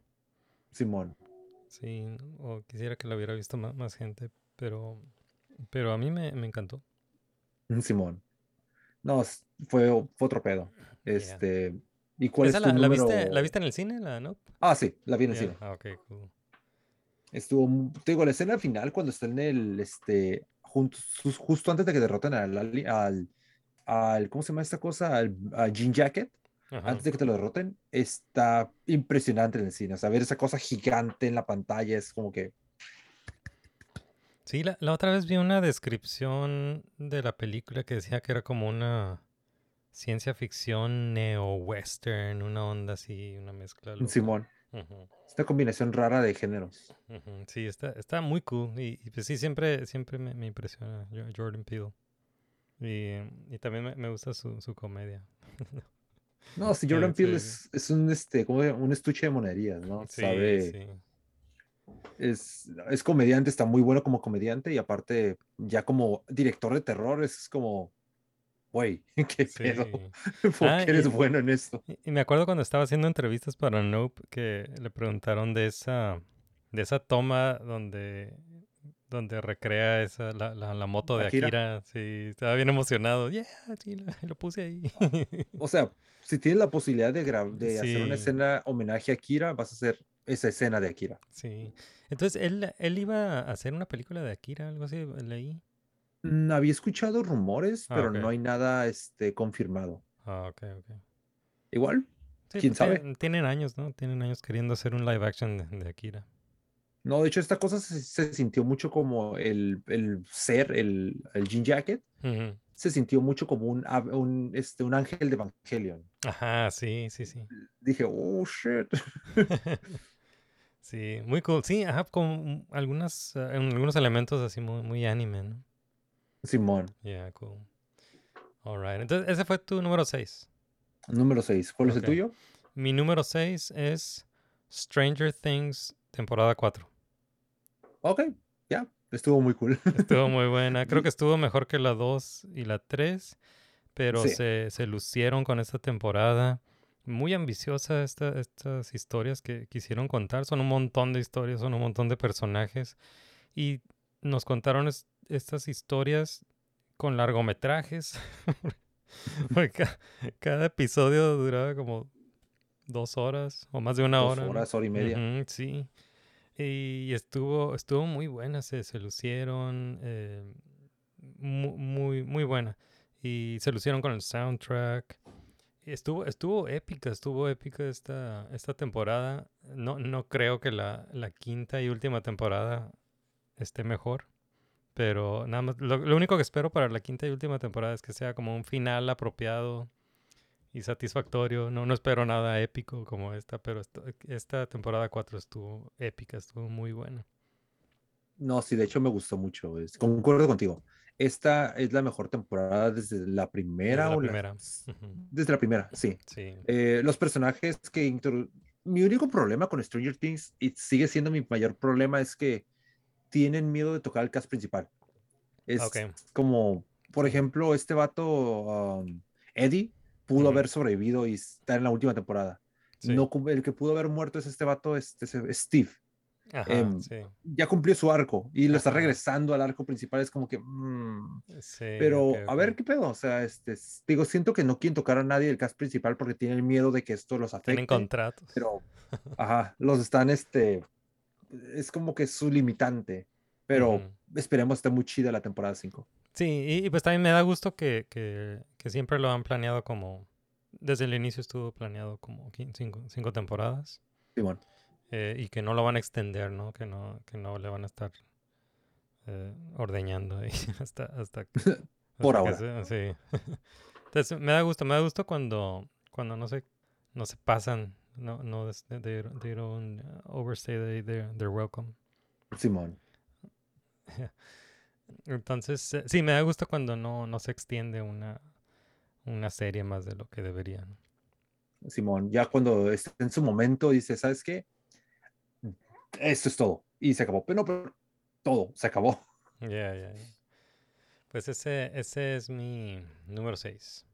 Simón. Sí, o quisiera que la hubiera visto más, más gente. Pero, pero a mí me, me encantó. Simón. No, fue, fue otro pedo. Este, ¿y cuál ¿Esa es tu la, la número? viste, la viste en el cine, la, no? Ah, sí, la vi en el cine. Ah, ok, cool. Estuvo, te digo, la escena final cuando está en el, este, justo antes de que derroten al, ali- al, al, ¿cómo se llama esta cosa? Al, a Jean Jacket, Ajá. antes de que te lo derroten, está impresionante en el cine. O sea, ver esa cosa gigante en la pantalla es como que, Sí, la, la otra vez vi una descripción de la película que decía que era como una ciencia ficción neo-western, una onda así, una mezcla. loca. Simón, esta combinación rara de géneros. Sí, está, está muy cool. Y, y pues sí, siempre, siempre me, me impresiona Jo- Jordan Peele. Y, y también me, me gusta su, su comedia. [laughs] No, si Jordan Peele es, es un, este, como un estuche de monerías, ¿no? Sí, Sabe, sí. es, es comediante, está muy bueno como comediante y aparte ya como director de terror es como, güey, [laughs] qué Sí. pedo, [laughs] ¿por qué Ah, eres y- bueno en esto? Y, y me acuerdo cuando estaba haciendo entrevistas para Nope que le preguntaron de esa de esa toma donde donde recrea esa la, la, la moto de Akira. Akira. Sí, estaba bien emocionado. Yeah, sí, lo, lo puse ahí. [laughs] O sea, si tienes la posibilidad de, de hacer una escena homenaje a Akira, vas a hacer esa escena de Akira. sí. Entonces él él iba a hacer una película de Akira, algo así leí. Mm, Había escuchado rumores, Ah, pero no hay nada este, confirmado. Ah, ok, ok. Igual, Sí, ¿Quién pues, sabe? tien- Tienen años, ¿no? Tienen años queriendo hacer un live action de, de Akira. No, de hecho esta cosa se, se sintió mucho como el, el ser, el, el jean jacket, se sintió mucho como un, un, este, un ángel de Evangelion. Ajá, sí, sí, sí. Dije, oh, shit. [laughs] Sí, muy cool. Sí, ajá, con algunas, eh, algunos elementos así muy, muy anime, ¿no? Simón. Yeah, cool. Alright. Entonces, ese fue tu número 6. Número 6. ¿Cuál es el tuyo? Mi número 6 es Stranger Things, temporada 4. Ok, ya. Estuvo muy cool. Estuvo muy [laughs] buena. Creo que estuvo mejor que la 2 y la 3, pero Sí. se, se lucieron con esta temporada. Muy ambiciosa esta- estas historias que quisieron contar. Son un montón de historias, son un montón de personajes. Y nos contaron es- estas historias con largometrajes. [laughs] Cada episodio duraba como dos horas o más de una Dos hora. ¿no? horas, hora y media. Sí. Y estuvo, estuvo muy buena, se, se lucieron. eh, mu- muy, muy buena. Y se lucieron con el soundtrack. Estuvo, estuvo épica, estuvo épica esta, esta temporada. No, no creo que la, la quinta y última temporada esté mejor. Pero nada más, lo, lo único que espero para la quinta y última temporada es que sea como un final apropiado y satisfactorio. No, no espero nada épico como esta, pero esta, esta temporada 4 estuvo épica, estuvo muy buena. No, sí, de hecho me gustó mucho. es- concuerdo contigo. Esta es la mejor temporada desde la primera. la o la- primera. Desde la primera, sí. Sí. Eh, los personajes que introdu- Mi único problema con Stranger Things, y sigue siendo mi mayor problema, es que tienen miedo de tocar el cast principal. Es Ok. como, por ejemplo, este vato, um, Eddie, pudo Ujú. haber sobrevivido y estar en la última temporada. Sí. No, el que pudo haber muerto es este vato, este, ese- Steve. Ajá, em, sí. Ya cumplió su arco y lo está regresando al arco principal. Es como que, mm, Sí, pero ok, a ver qué pedo. O sea, este, digo, siento que no quieren tocar a nadie del cast principal porque tienen miedo de que esto los afecte. Tienen contratos. pero, [laughs] ajá, los están, este, es como que su limitante. Pero Ujú. esperemos esté muy chida la temporada 5. Sí, y, y pues también me da gusto que, que, que siempre lo han planeado como, desde el inicio estuvo planeado como cinco, cinco temporadas Simón. eh, y que no lo van a extender, ¿no? Que no, que no le van a estar eh, ordeñando ahí [laughs] hasta, hasta, [laughs] Por hasta ahora. se- sí. [laughs] Entonces me da gusto, me da gusto cuando, cuando no se, no se pasan, no, no, they, they don't overstay they, they're, they're welcome. Simón. Entonces, eh, sí, me da gusto cuando no, no se extiende una, una serie más de lo que debería. ¿no? Simón. Ya cuando esté en su momento, dice, ¿sabes qué? Esto es todo. Y se acabó. Pero no, pero todo se acabó. Ya, ya, ya. Pues ese, ese es mi número 6.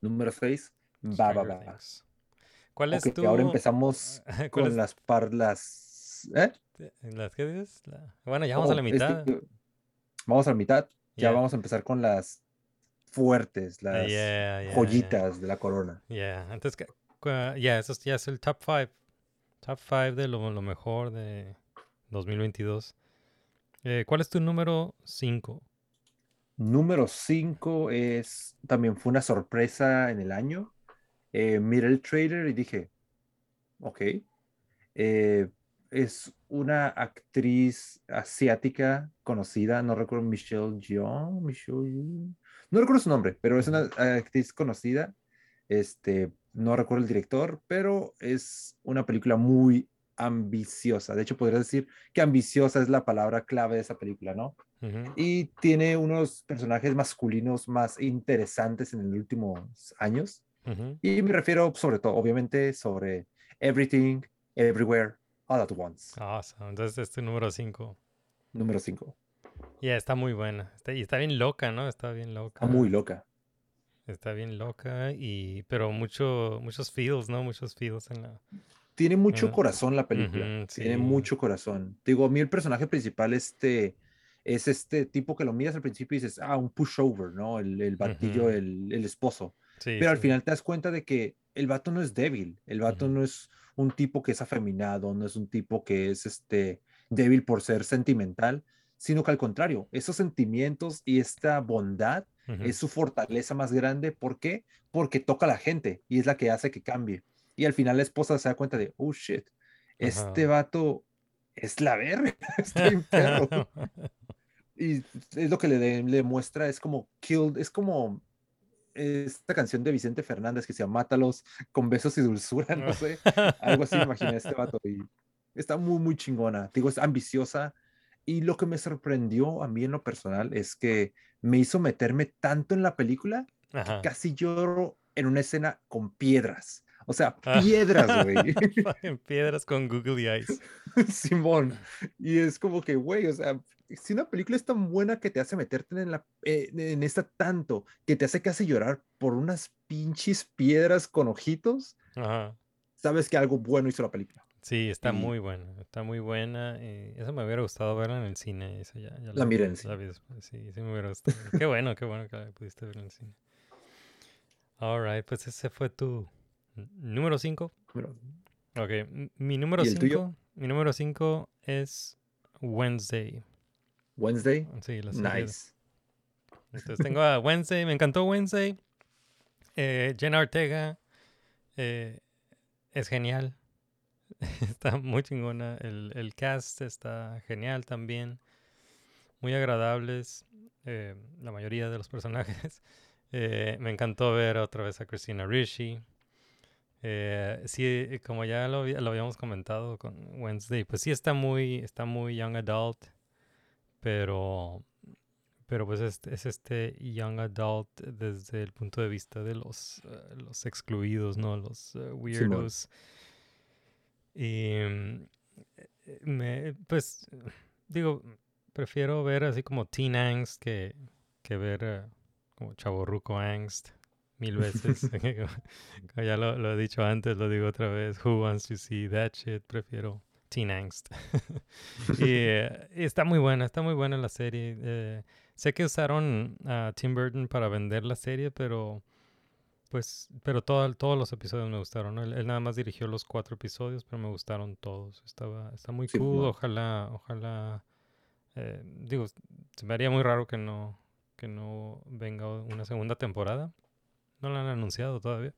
Número 6. Va, va, va. ¿Cuál es Ok, tu...? ahora empezamos [laughs] ¿Cuál con es- las parlas. ¿Eh? ¿Las qué dices? La- Bueno, ya vamos a la Oh, es mitad. Vamos a la mitad. Ya vamos a empezar con las fuertes, Ah, las yeah, yeah, joyitas de la corona. Ya, entonces, ¿qué- cua- ya, eso es- ya es el top 5. Top 5 de lo, lo mejor de 2022. Eh, ¿Cuál es tu número 5? Número 5 es, también fue una sorpresa en el año. Eh, miré el trailer y dije, ok. Eh, es una actriz asiática conocida, no recuerdo, Michelle Yeoh, Michelle Yeoh, no recuerdo su nombre, pero es una actriz conocida. Este, no recuerdo el director, pero es una película muy ambiciosa. De hecho, podría decir que ambiciosa es la palabra clave de esa película, ¿no? Y tiene unos personajes masculinos más interesantes en los últimos años. Y me refiero sobre todo, obviamente, sobre Everything, Everywhere, All at Once, Awesome. Entonces, este número 5. número 5. Ya, está muy buena. Está, y está bien loca, ¿no? Está bien loca. Está muy loca. Está bien loca y... Pero mucho, muchos feels, ¿no? Muchos feels en la... Tiene mucho corazón la película. Tiene sí. mucho corazón. Digo, a mí el personaje principal este, es este tipo que lo miras al principio y dices, ah, un pushover, ¿no? El, el batillo, el, el esposo. Sí, Pero al final te das cuenta de que el vato no es débil, el vato no es un tipo que es afeminado, no es un tipo que es este débil por ser sentimental, sino que al contrario, esos sentimientos y esta bondad es su fortaleza más grande. ¿Por qué? Porque toca a la gente y es la que hace que cambie. Y al final la esposa se da cuenta de, oh shit, este vato es la verga. [laughs] [laughs] Y es lo que le, de- le muestra, es como Killed, es como esta canción de Vicente Fernández que se llama Mátalos con besos y dulzura, no sé. Algo así imaginé este vato. Y está muy, muy chingona. Digo, es ambiciosa. Y lo que me sorprendió a mí en lo personal es que me hizo meterme tanto en la película Ajá. casi lloro en una escena con piedras. O sea, Ah. piedras, güey. [laughs] Piedras con Googly Eyes. [laughs] Simón. Y es como que, güey, o sea, si una película es tan buena que te hace meterte en, la, eh, en esta tanto, que te hace casi llorar por unas pinches piedras con ojitos, Ajá. sabes que algo bueno hizo la película. Sí, está Y- muy buena, está muy buena. y eso me hubiera gustado verla en el cine. Eso ya, ya La miré en el después, Sí, sí me hubiera gustado. [laughs] qué bueno, qué bueno que la pudiste ver en el cine. Alright, pues ese fue tu número 5. Pero, Ok, mi número ¿Y el tuyo? 5. Mi número 5 es Wednesday. Wednesday, Sí, la serie nice. Entonces tengo a Wednesday, me encantó Wednesday. Eh, Jenna Ortega eh, es genial. [laughs] está muy chingona. El, el cast está genial también. Muy agradables. eh, la mayoría de los personajes. [laughs] Eh, me encantó ver otra vez a Christina Ricci. Sí, como ya lo, lo habíamos comentado con Wednesday, pues sí está muy, está muy young adult, pero pero pues es, es este young adult desde el punto de vista de los, eh, los excluidos, ¿no? Los eh, weirdos. Y mm, eh, me, pues, digo, prefiero ver así como teen angst que, que ver eh, como chaborruco angst mil veces. [laughs] [laughs] Ya lo, lo he dicho antes, lo digo otra vez. Who wants to see that shit? Prefiero teen angst. [laughs] y, eh, y está muy buena, está muy buena la serie. eh, Sé que usaron a Tim Burton para vender la serie, pero pues, pero todo- todos los episodios me gustaron. ¿no? Él, él nada más dirigió los cuatro episodios, pero me gustaron todos. Estaba, está muy Sí, cool. Ojalá, ojalá, eh, digo, se me haría muy raro que no, que no venga una segunda temporada. No la han anunciado todavía.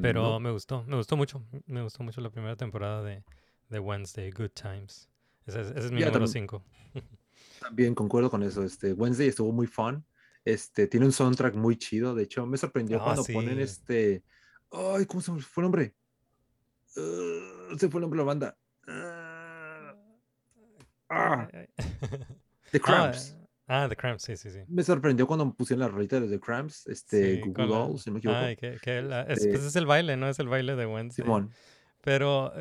Pero No, me gustó, me gustó mucho. Me gustó mucho la primera temporada de, de Wednesday, Good Times. Ese es, ese es mi número también- 5. también concuerdo con eso. Este, Wednesday estuvo muy fun. Este, tiene un soundtrack muy chido. De hecho, me sorprendió Ah, cuando ponen este. Ay, ¿cómo se fue el nombre? Uh, se fue el nombre de la banda. Ah, ah, The [laughs] Cramps. Ah, The Cramps, sí, sí, sí. Me sorprendió cuando pusieron la rolita de The Cramps, este, Sí, Google Dolls, si no me equivoco. Ay, que, que la- es, Este- pues es el baile, ¿no? Es el baile de Wednesday. Simón. Pero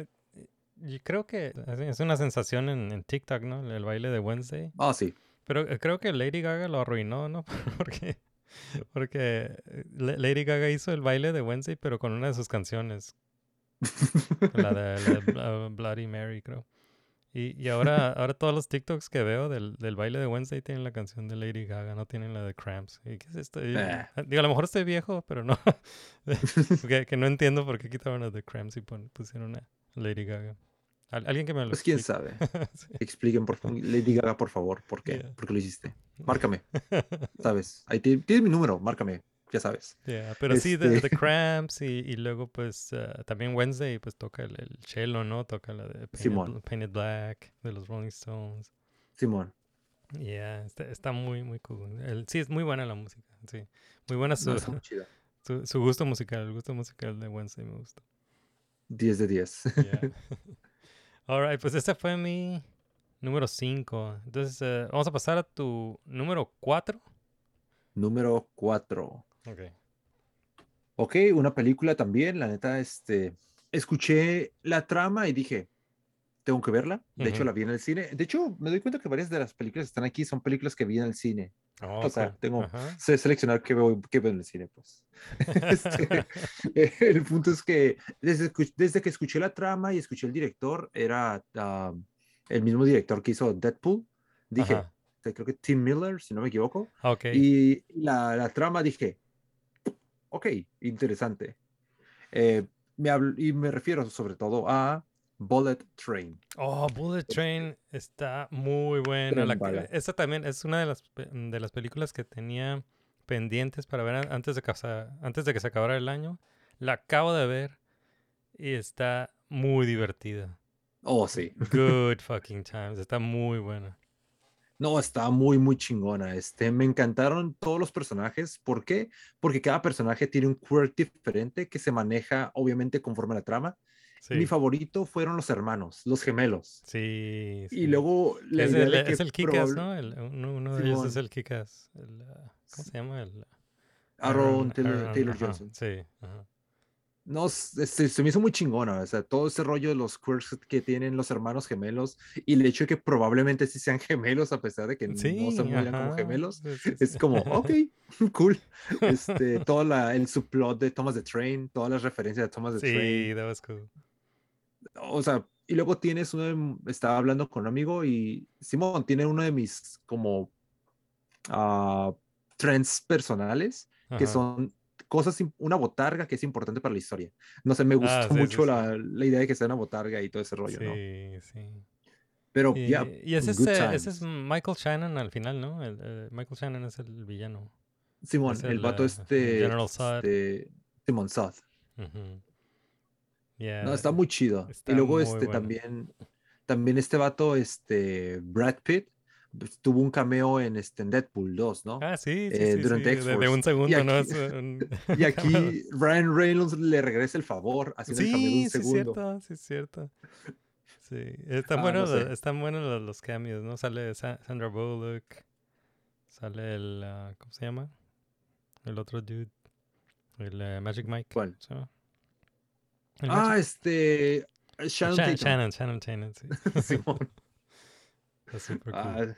yo creo que es- una sensación en, en TikTok, ¿no? El baile de Wednesday. Ah, sí. Pero eh, creo que Lady Gaga lo arruinó, ¿no? [laughs] Porque, porque eh, La- Lady Gaga hizo el baile de Wednesday, pero con una de sus canciones. [laughs] La de, la de Bla- Bloody Mary, creo. Y, y ahora, ahora todos los TikToks que veo del, del baile de Wednesday tienen la canción de Lady Gaga, no tienen la de Cramps. ¿Y qué es esto? Y- Eh. Digo, a lo mejor estoy viejo, pero no. [laughs] que, que no entiendo por qué quitaron la de Cramps y pon- pusieron a Lady Gaga. Al- alguien que me lo Pues quién sabe. [laughs] Sí. Expliquen, por favor. Lady Gaga, por favor, ¿por qué? Yeah. ¿Por qué lo hiciste? [laughs] Márcame, [laughs] ¿sabes? Ahí ti- tienes mi número, márcame, ya sabes. Yeah, pero sí, Este- The Cramps y, y luego pues ah, también Wednesday pues toca el, el cello, ¿no? Toca la de Painted, Painted Black de los Rolling Stones. Simón. Yeah, está, está muy, muy cool. El- sí, es muy buena la música, sí. Muy buena su, No, está muy chida. su, su gusto musical, el gusto musical de Wednesday me gusta. 10 de 10. Yeah. Alright, pues este fue mi número 5. Entonces, eh, vamos a pasar a tu número 4. Número 4. Ok. Ok, una película también, la neta, este, escuché la trama y dije, tengo que verla. De hecho, Ujú. la vi en el cine. De hecho, me doy cuenta que varias de las películas que están aquí son películas que vi en el cine. Oh, O sea, cool. tengo- Ajá. Sé seleccionar qué veo, qué veo en el cine, pues. [laughs] Este, [laughs] eh, el punto es que desde, desde que escuché la trama y escuché el director, era ah, el mismo director que hizo Deadpool. Dije, creo que Tim Miller, si no me equivoco. Ok. Y la, la trama dije, ok, interesante. Eh, me habl- y me refiero sobre todo a Bullet Train. Oh, Bullet Train está muy buena. La, esa también es una de las, de las películas que tenía pendientes para ver antes de, que, antes de que se acabara el año. La acabo de ver y está muy divertida. Oh, sí. Good [laughs] fucking times. Está muy buena. No, está muy, muy chingona. Este, me encantaron todos los personajes. ¿Por qué? Porque cada personaje tiene un quirk diferente que se maneja, obviamente, conforme a la trama. Sí. Mi favorito fueron los hermanos, los gemelos. Sí, sí. Y luego la es idea el, de que es el Kikas, ¿no? El- uno, uno de ellos es el Kikas. El, ah, ¿Cómo se llama? El, Aaron Taylor, Aaron, Taylor ajá, Johnson. Sí. ajá. No, se, se me hizo muy chingona, o sea, todo ese rollo de los quirks que tienen los hermanos gemelos y el hecho de que probablemente sí sean [laughs] gemelos a pesar de que Sí, no se miran como gemelos, sí, sí, es sí. como, ok, [laughs] [laughs] cool. Este, todo la, el subplot de Thomas the Train, todas las referencias de Thomas the Sí, Train, that was cool. O sea, y luego tienes uno, de- estaba hablando con un amigo y Simón tiene uno de mis como ah, trends personales que Ajá. son cosas, una botarga que es importante para la historia. No sé, me gustó Ah, sí, sí, mucho sí. La, la idea de que sea una botarga y todo ese rollo, ¿no? Sí, sí. Pero Y, ya, y ese, es, ese es. Michael Shannon al final, ¿no? El, eh, Michael Shannon es el villano. Simón, el, el, vato eh, este, General Zod. este, Simón Sod. Ujú. Yeah, No, está muy chido. está y luego este bueno. también, también este vato, este, Brad Pitt, pues, tuvo un cameo en, este, en Deadpool 2, ¿no? Ah, sí, sí, eh, sí, durante sí, de, un segundo, Y aquí [laughs] [laughs] Ryan Reynolds le regresa el favor haciendo el cameo de un sí es segundo. cierto, sí es cierto. Sí, están Ah, buenos, no sé. los- están buenos los, los cameos, ¿no? Sale Sa- Sandra Bullock, sale el, ah, ¿cómo se llama? El otro dude, el eh, Magic Mike. ¿Cuál? Ah, este, Shannon Sha- Tatum. Shannon, Shannon, Shannon, sí. [laughs] Simón. Está súper cool. Ah,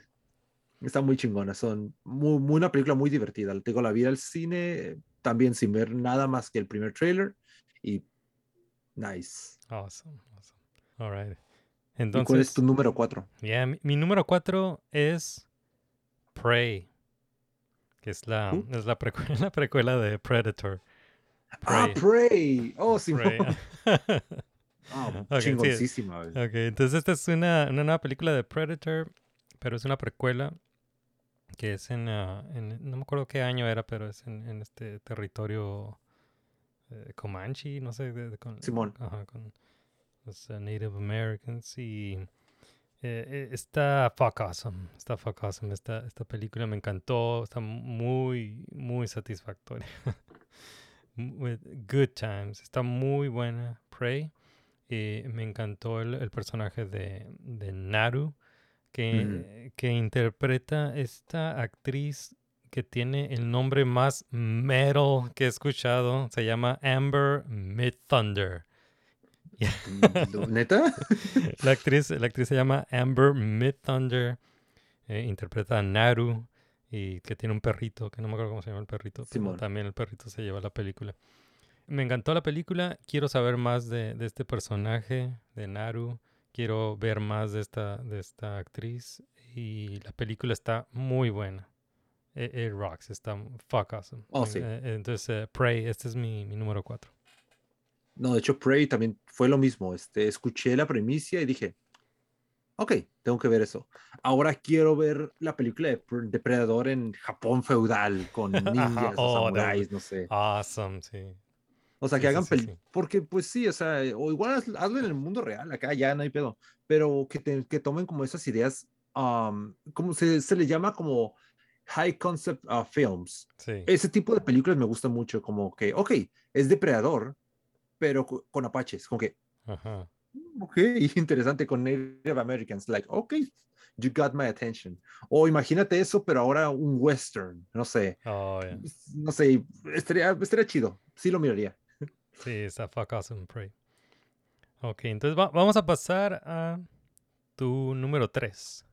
está muy chingona. Son muy, muy- una película muy divertida. Te digo, la vi al cine también sin ver nada más que el primer trailer y nice. Awesome, awesome. All right. ¿Y Entonces, cuál es tu número cuatro? yeah, mi, mi número cuatro es Prey, que es la, es la, precuela, [laughs] la precuela de Predator. Ah, Prey. Oh, Simón. Prey. Ah, [laughs] Ok, sí. chingoncísima. Ok, entonces esta es una, una nueva película de Predator, pero es una precuela que es en, ah, en- no me acuerdo qué año era, pero es en, en este territorio eh, Comanche, no sé, de- de- con, Simón. ajá, con los ah, Native Americans y eh, eh, está fuck awesome, está fuck awesome, esta, esta película me encantó, está muy, muy satisfactoria. [laughs] With good times, está muy buena, Prey. Y me encantó el, el personaje de, de Naru, que, que interpreta esta actriz que tiene el nombre más metal que he escuchado. Se llama Amber Midthunder. ¿Lo- ¿Neta? [laughs] La actriz, la actriz se llama Amber Midthunder. eh, interpreta a Naru y que tiene un perrito, que no me acuerdo cómo se llama el perrito, pero también el perrito se lleva la película. Me encantó la película, quiero saber más de, de este personaje, de Naru, quiero ver más de esta, de esta actriz y la película está muy buena. It, it rocks, está fuck awesome. Oh, sí. eh, Entonces, eh, Prey, este es mi, mi número 4. No, de hecho, Prey también fue lo mismo. Este, escuché la premicia y dije, ok, tengo que ver eso. Ahora quiero ver la película de Pre- Depredador en Japón feudal, con [laughs] ninjas Oh, o samuráis, no sé. Awesome, sí. O sea, que sí, hagan sí, peli- sí. Porque, pues sí, o sea, o igual haz- hazlo en el mundo real, acá ya no hay pedo. Pero que, te- que tomen como esas ideas, um, como se, se le llama como high concept uh, films. Sí. Ese tipo de películas me gusta mucho, como que, ok, es depredador, pero co- con apaches, como que, Ajá. Ok, [laughs] interesante, con Native Americans, like, ok, you got my attention. O imagínate eso, pero ahora un western, no sé, Oh, yeah. no sé, estaría, estaría chido, sí lo miraría. Sí, está fuck awesome, Prey. Ok, entonces va- vamos a pasar a tu número 3.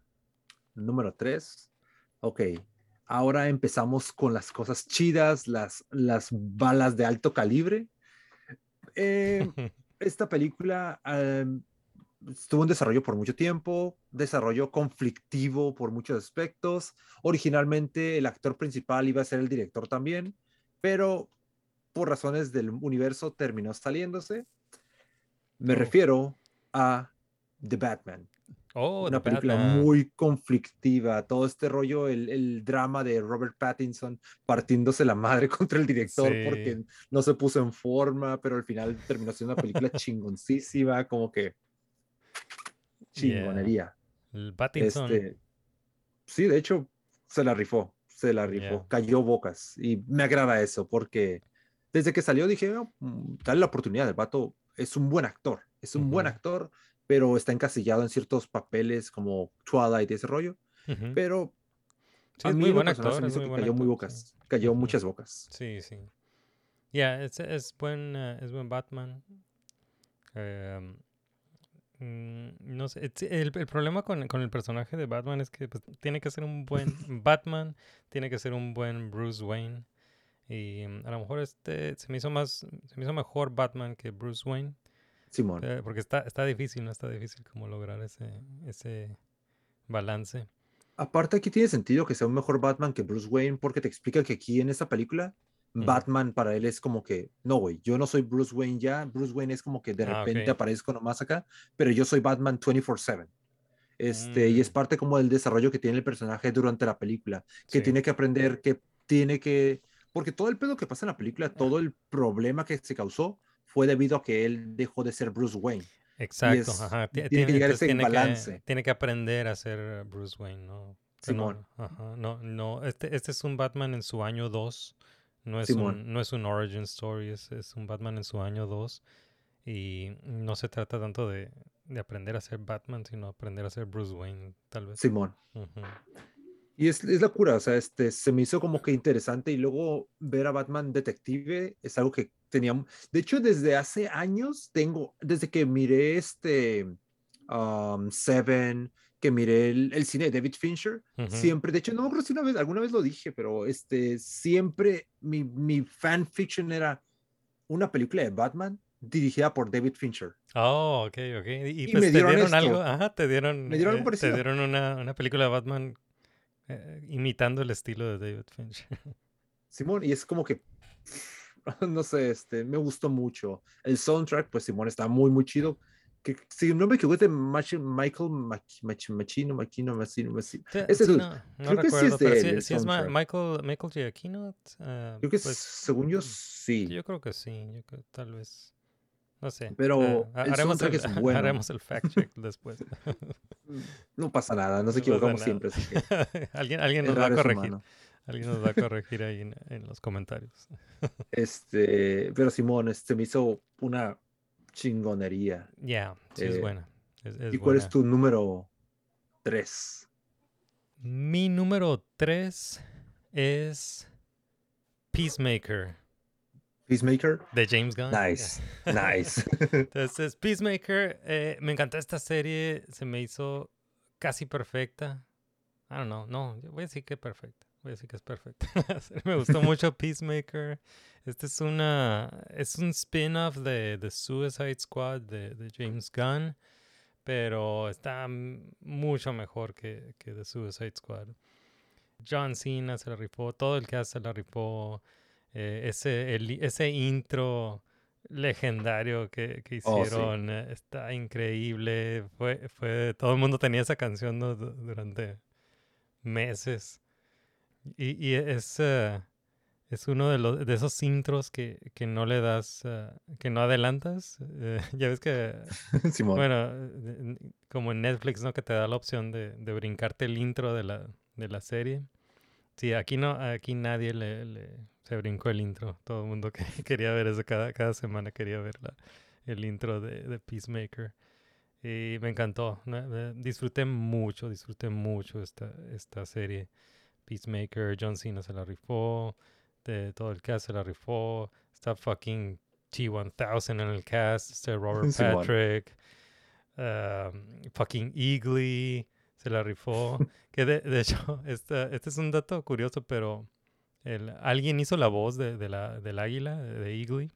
Número tres, ok, ahora empezamos con las cosas chidas, las, las balas de alto calibre. Eh, [laughs] esta película em, estuvo en desarrollo por mucho tiempo, desarrollo conflictivo por muchos aspectos. Originalmente el actor principal iba a ser el director también, pero por razones del universo terminó saliéndose. Me Oh. refiero a The Batman Oh, una película Batman. muy conflictiva, todo este rollo, el, el drama de Robert Pattinson partiéndose la madre [laughs] contra el director Sí. porque no se puso en forma, pero al final terminó siendo una película chingoncísima, como que chingonería. El Pattinson. Este, sí, de hecho, se la rifó, se la rifó, Yeah. cayó bocas. Y me agrada eso, porque desde que salió dije, "Oh, mm, dale la oportunidad, el vato es un buen actor, es un buen Ujú. actor, pero está encasillado en ciertos papeles como Twilight y ese rollo. Pero Sí, es muy buen actor. se me es hizo muy que buen cayó muy bocas, sí. cayó muchas bocas. Sí, sí. Ya, es, es buen, eh, es buen Batman. Em, mm, no sé, el problema con, con el personaje de Batman es que pues, tiene que ser un buen [laughs] Batman, tiene que ser un buen Bruce Wayne. Y mm, a lo mejor este se me hizo más, se me hizo mejor Batman que Bruce Wayne. Simón. eh, porque está, está difícil, ¿no? Está difícil como lograr ese, ese balance. Aparte aquí tiene sentido que sea un mejor Batman que Bruce Wayne porque te explica que aquí en esta película. Batman para él es como que, no, güey, yo no soy Bruce Wayne ya, Bruce Wayne es como que de Ah, repente ok. aparezco nomás acá, pero yo soy Batman 24/7. Este, y es Mm. parte como del desarrollo que tiene el personaje durante la película, que Sí. tiene que aprender, que tiene que, porque todo el pedo que pasa en la película, todo el problema que se causó fue debido a que él dejó de ser Bruce Wayne. Exacto, es- ajá. ti- tiene que llegar ese tiene balance. Que, tiene que aprender a ser Bruce Wayne, ¿no? Que no- Simón. ajá, no, no, este, este es un Batman en su año 2. No es, Simón. un, no es un origin story, es, es un Batman en su año 2. Y no se trata tanto de, de aprender a ser Batman, sino aprender a ser Bruce Wayne, tal vez. Simón. Ujú. Y es, es la cura, o sea, este, se me hizo como que interesante y luego ver a Batman detective es algo que teníamos, de hecho desde hace años tengo, desde que miré este um, Seven, que miré el, el cine de David Fincher, Ujú. siempre, de hecho no me acuerdo si una vez, alguna vez lo dije, pero este, siempre mi, mi fanfiction era una película de Batman dirigida por David Fincher. Oh, ok, ok. Y, Y pues me te dieron dieron algo, ajá, te dieron, Me dieron algo eh, te parecido. dieron una, una película de Batman eh, imitando el estilo de David Fincher. [laughs] Simón, y es como que, [laughs] no sé, este, me gustó mucho. El soundtrack, pues Simón está muy, muy chido. Que si no me equivoco, es Michael Mach- Mach- Machino, Machino, Machino, Ese dude, no, no creo que sí es de sí es. Michael, Michael Giacchino. eh, Creo que pues, según yo mm, sí. Yo creo que sí, tal vez. No sé. Pero el haremos, el, es [laughs] bueno. haremos el fact check después. [laughs] No pasa nada, nos equivocamos siempre. Así que [laughs] alguien alguien nos va a corregir. humano. Alguien nos va a corregir ahí en, en los comentarios. Este, pero Simón, este, me hizo una chingonería. Ya, sí es Eh, buena. Es, es ¿Y cuál buena. es tu número tres? Mi número 3 es Peacemaker Peacemaker. de James Gunn. Nice, nice. [laughs] Entonces, Peacemaker, eh, me encantó esta serie, se me hizo casi perfecta. I don't know, no, yo voy a decir que perfecta. Voy a decir que es perfecta. [laughs] me gustó mucho [laughs] Peacemaker. Este es una, es un spin-off de The Suicide Squad de, de James Gunn, pero está mucho mejor que, que The Suicide Squad. John Cena se la rifó, todo el cast se la rifó. Eh, ese, el- ese intro legendario que, que Oh, sí. hicieron eh, está increíble. Fue, fue, todo el mundo tenía esa canción durante meses. Y, y es, eh, es uno de, los, de esos intros que, que no le das, eh, que no adelantas. [laughs] Ya ves que [laughs] bueno, como en Netflix, ¿no? Que te da la opción de, de brincarte el intro de la, de la serie. Sí, aquí no, aquí nadie le, le- se brincó el intro. Todo el mundo que, [laughs] quería ver eso, cada, cada semana quería ver la- el intro de, de Peacemaker. Y me encantó. ¿no? Disfruté mucho, disfruté mucho esta, esta serie. Peacemaker, John Cena se la rifó, de todo el cast se la rifó. Está fucking T1000 en el cast, este Robert. [laughs] Patrick, um, fucking Eagly se la rifó. [laughs] que de, de hecho, esta- este es un dato curioso, pero el, alguien hizo la voz de, de la, del águila, de Eagly.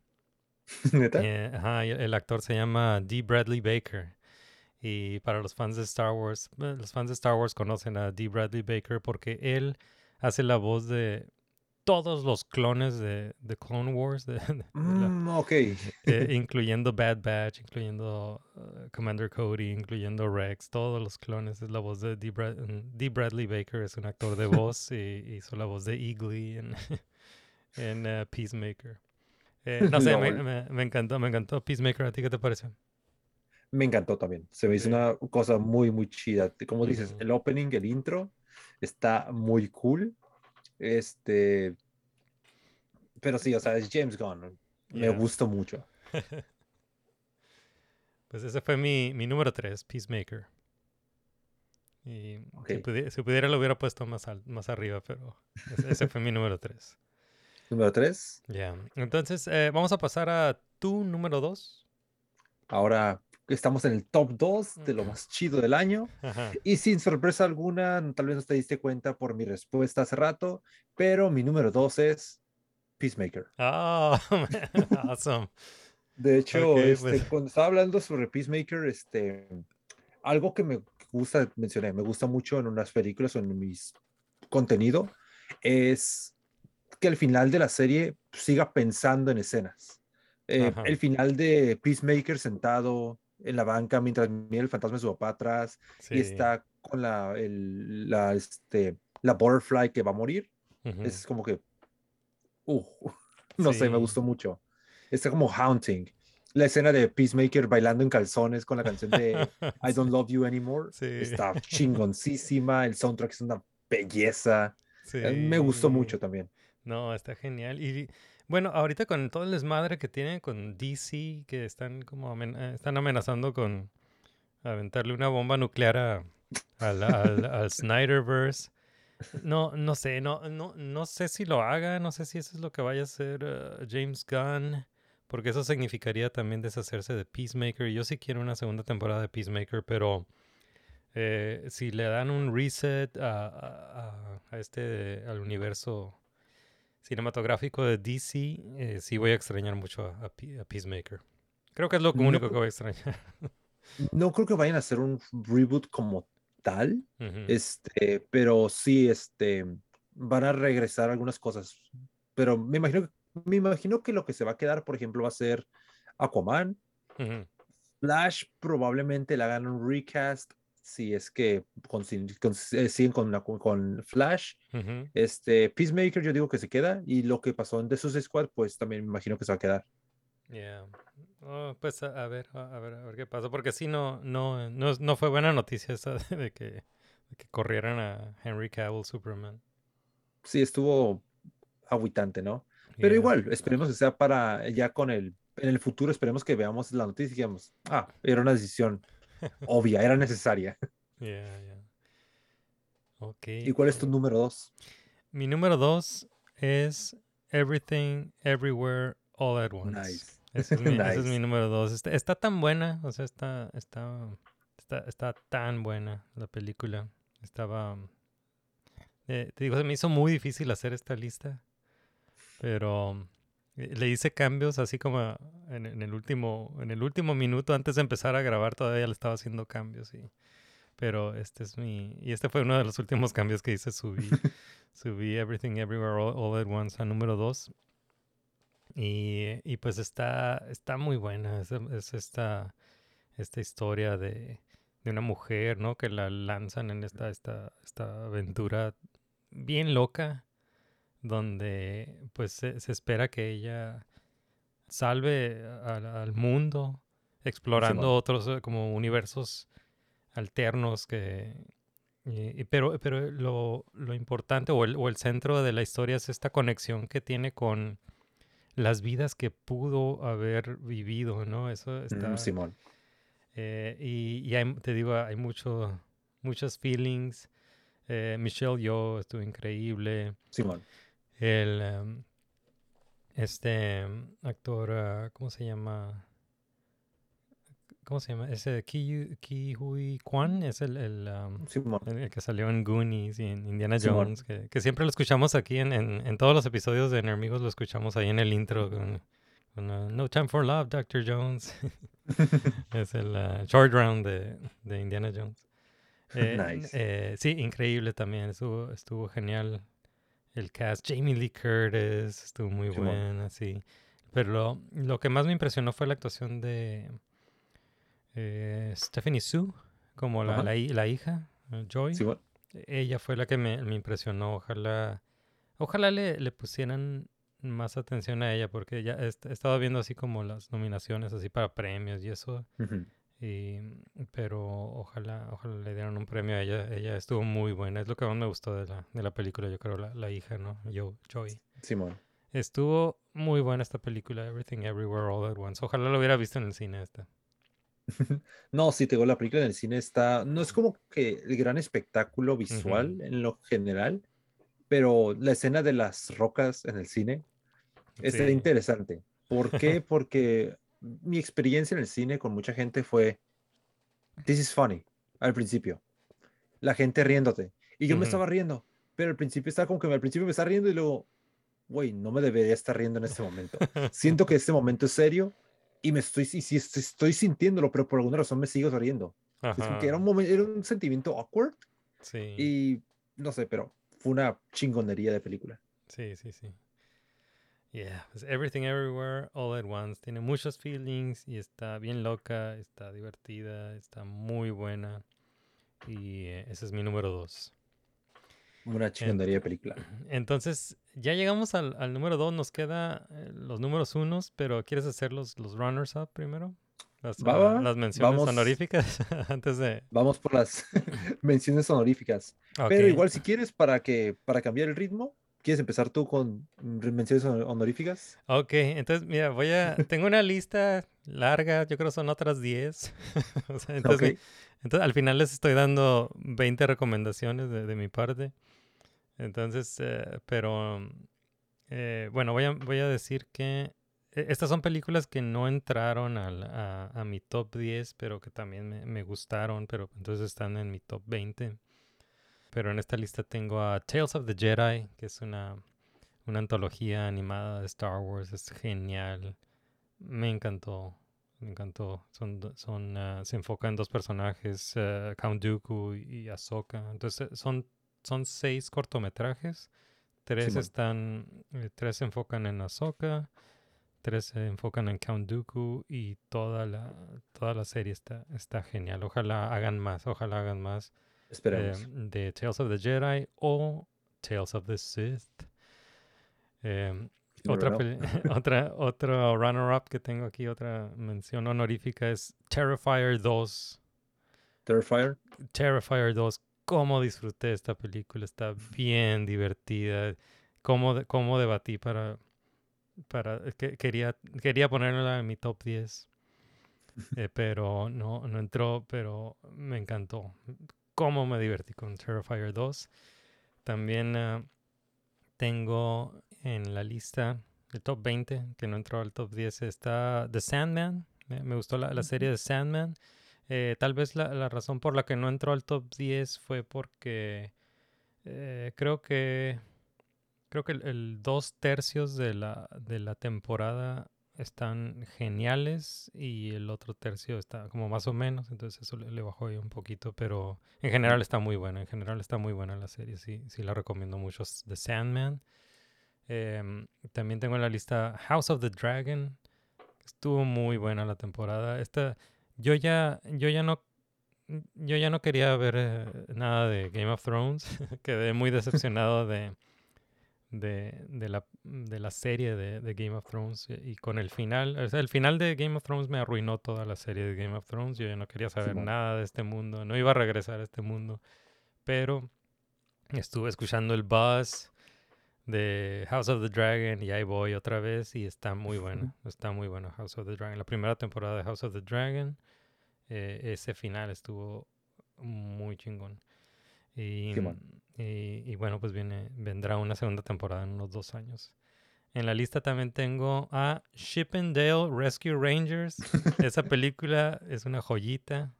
[laughs] ¿Neta? Eh, ajá, el, el actor se llama D. Bradley Baker. Y para los fans de Star Wars, eh, los fans de Star Wars conocen a D. Bradley Baker porque él hace la voz de todos los clones de, de Clone Wars, de- de- de la- Mm, ok. eh, incluyendo Bad Batch, incluyendo uh, Commander Cody, incluyendo Rex, todos los clones. Es la voz de D. Brad- mm, D. Bradley Baker, es un actor de [laughs] voz y hizo la voz de Eagly en, [laughs] en uh, Peacemaker. Eh, no sé, me, Lol. me- me encantó, me encantó Peacemaker. ¿A ti qué te pareció? Me encantó también. Se me hizo Sí. una cosa muy, muy chida. Como dices, el opening, el intro, Está muy cool. Este, pero sí, o sea, es James Gunn. Me Yeah. gusta mucho. [laughs] Pues ese fue mi, mi número 3, Peacemaker. Y si, pudi- si pudiera lo hubiera puesto más, al- más arriba, pero ese, ese fue mi número 3. [laughs] Número 3. Ya. Entonces, eh, vamos a pasar a tu número 2. Ahora estamos en el top 2 de lo más chido del año. Ajá. Y sin sorpresa alguna, tal vez no te diste cuenta por mi respuesta hace rato, pero mi número 2 es Peacemaker. Oh, [laughs] awesome. De hecho, Ok, este, pues. cuando estaba hablando sobre Peacemaker, este, algo que me gusta, mencioné, me gusta mucho en unas películas o en mis contenido, es que al final de la serie siga pensando en escenas. Eh, el final de Peacemaker sentado en la banca mientras mira el fantasma de su papá atrás Sí. y está con la, el- la, este, la butterfly que va a morir. Ujú. Es como que, uh, [laughs] no sé, me Sí. gustó mucho. Está como haunting. La escena de Peacemaker bailando en calzones con la canción de [laughs] I Don't Love You Anymore Sí. está [laughs] chingoncísima. El soundtrack es una belleza. Eh, Me gustó Sí. mucho también. No, está genial. Y bueno, ahorita con todo el desmadre que tienen con DC, que están como amen- eh, están amenazando con aventarle una bomba nuclear a, al, al- Snyderverse. No, no sé, no, no, no sé si lo haga, no sé si eso es lo que vaya a hacer eh, James Gunn, porque eso significaría también deshacerse de Peacemaker. Yo sí quiero una segunda temporada de Peacemaker, pero eh, si le dan un reset a- a- a este, al universo cinematográfico de DC, eh, sí voy a extrañar mucho a, a Pe- a Peacemaker. Creo que es lo No único que voy a extrañar. [laughs] No creo que vayan a hacer un reboot como tal, este, pero sí, este, van a regresar algunas cosas. Pero me imagino, me imagino que lo que se va a quedar, por ejemplo, va a ser Aquaman. Flash probablemente le hagan un recast si es que eh, siguen con, la- con Flash. Ujú. Este, Peacemaker yo digo que se queda y lo que pasó en The Suicide Squad pues también me imagino que se va a quedar. Yeah. Oh, pues a, a ver, a, ver, a ver qué pasa, porque sí no, no, no, no fue buena noticia esa [laughs] de que, de que corrieran a Henry Cavill Superman. Sí, estuvo aguitante, ¿no? Pero Yeah. igual, esperemos que sea para ya con el, en el futuro esperemos que veamos la noticia y digamos, ah, era una decisión obvia, era necesaria. Yeah, yeah. Ok. ¿Y cuál es tu número dos? Mi número dos es Everything, Everywhere, All at Once. Nice. Ese es mi, ese es [laughs] Nice. mi número dos. Está, está tan buena, o sea, está, está, está, está tan buena la película. Estaba, eh, te digo, se me hizo muy difícil hacer esta lista, pero le hice cambios así como en, en el último, en el último minuto antes de empezar a grabar todavía le estaba haciendo cambios y, pero este es mi, y este fue uno de los últimos cambios que hice, subí, [laughs] subí Everything Everywhere All, All at Once a número dos. Y, y pues está, está muy buena. Es, es esta, esta historia de, de una mujer, ¿no? Que la lanzan en esta, esta, esta aventura bien loca, donde pues se, se espera que ella salve al, al mundo, explorando otros eh, como universos alternos que... y- y- pero pero lo, lo importante o el, o el centro de la historia es esta conexión que tiene con las vidas que pudo haber vivido, ¿no? Eso está... Mm, Simón. eh, y y hay- te digo, hay mucho, muchos feelings. Eh, Michelle Yeoh estuvo increíble. Simón. El, em, este em, actor, ah, ¿cómo se llama? ¿Cómo se llama? Ese Ki, Ki Hui Kwan es el, el, el que salió en Goonies y en Indiana. Jones, que, que siempre lo escuchamos aquí en, en, en todos los episodios de Enemigos, lo escuchamos ahí en el intro con, con, ah, No Time for Love, Dr. Jones. [laughs] es el ah, short round de, de Indiana Jones. [laughs] Eh, Nice. eh, sí, increíble también, estuvo, estuvo genial el cast. Jamie Lee Curtis estuvo muy Simón. buena, sí. Pero lo, lo que más me impresionó fue la actuación de eh, Stephanie Sue, como la, la, hi- la hija, eh, Joy. Simón. Ella fue la que me, me impresionó. Ojalá, ojalá le, le pusieran más atención a ella, porque ya he, he estado viendo así como las nominaciones así para premios y eso. Y, pero ojalá, ojalá le dieran un premio a ella. Ella estuvo muy buena. Es lo que más me gustó de la, de la película, yo creo, la, la hija, ¿no? Yo, Joey. Simón. Estuvo muy buena esta película, Everything Everywhere All at Once. Ojalá lo hubiera visto en el cine esta. [laughs] No, sí, te digo, la película en el cine está, no es como que el gran espectáculo visual en lo general, pero la escena de las rocas en el cine está Sí. interesante. ¿Por qué? [laughs] Porque mi experiencia en el cine con mucha gente fue, this is funny, al principio. La gente riéndote. Y yo me estaba riendo, pero al principio estaba como que al principio me estaba riendo y luego, güey, no me debería estar riendo en este momento. Siento que este momento es serio y me estoy, y sí, estoy, estoy sintiéndolo, pero por alguna razón me sigo riendo. Es como que era un, momento, era un sentimiento awkward Sí, y no sé, pero fue una chingonería de película. sí, sí, sí. Yeah, pues Everything Everywhere All at Once. Tiene muchos feelings y está bien loca, está divertida, está muy buena. Y eh, ese es mi número dos. Una chingonería de película. [clears throat] Entonces, ya llegamos al, al número dos. Nos queda eh, los números unos, pero ¿quieres hacer los, los runners up primero? Las, Va, va, las menciones vamos. honoríficas [laughs] antes de... Vamos por las [laughs] menciones honoríficas. Pero Ok. igual si quieres para que para cambiar el ritmo, ¿quieres empezar tú con menciones honor- honoríficas? Ok, entonces mira, voy a... Tengo una lista larga, yo creo son otras 10. [laughs] O sea, entonces, al final les estoy dando 20 recomendaciones de, de mi parte. Entonces, eh, pero... eh, bueno, voy a, voy a decir que eh, estas son películas que no entraron al- a, a mi top 10, pero que también me, me gustaron, pero entonces están en mi top 20. Pero en esta lista tengo a Tales of the Jedi, que es una, una antología animada de Star Wars. Es genial. Me encantó. Me encantó. Son, son, ah, se enfoca en dos personajes, eh, Count Dooku y Ahsoka. Entonces eh, son, son seis cortometrajes. Tres están, eh, tres se enfocan en Ahsoka, tres se enfocan en Count Dooku y toda la, toda la serie está, está genial. Ojalá hagan más, ojalá hagan más Esperemos. eh, de Tales of the Jedi o Tales of the Sith. Em, You otra, [laughs] [laughs] otra, otro runner-up que tengo aquí, otra mención honorífica es Terrifier 2. Terrifier. Terrifier 2, cómo disfruté esta película, está bien divertida. Cómo, de- cómo debatí para, para que, quería, quería ponerla en mi top 10. [laughs] eh, pero no, no entró, pero me encantó. Cómo me divertí con Terrifier 2. También ah, tengo en la lista el top 20, que no entró al top 10, está The Sandman. Me, me gustó la, la serie de Sandman. Eh, tal vez la, la razón por la que no entró al top 10 fue porque eh, creo que creo que el, el dos tercios de la, de la temporada están geniales y el otro tercio está como más o menos, entonces eso le, bajó ahí un poquito, pero en general está muy buena, en general está muy buena la serie, sí, sí la recomiendo mucho, The Sandman. Em, también tengo en la lista House of the Dragon, estuvo muy buena la temporada. Esta, yo ya, yo ya no, yo ya no quería ver eh, nada de Game of Thrones. [laughs] Quedé muy decepcionado de, de, de la, de la serie de, de Game of Thrones y con el final, o sea, el final de Game of Thrones me arruinó toda la serie de Game of Thrones. Yo ya no quería saber nada de este mundo, no iba a regresar a este mundo, pero estuve escuchando el buzz de House of the Dragon y ahí voy otra vez y está muy buena, está muy buena House of the Dragon. La primera temporada de House of the Dragon, eh, ese final estuvo muy chingón. Y, y, y bueno, pues viene, vendrá una segunda temporada en unos dos años. En la lista también tengo a Chippendale Rescue Rangers. [laughs] Esa película es una joyita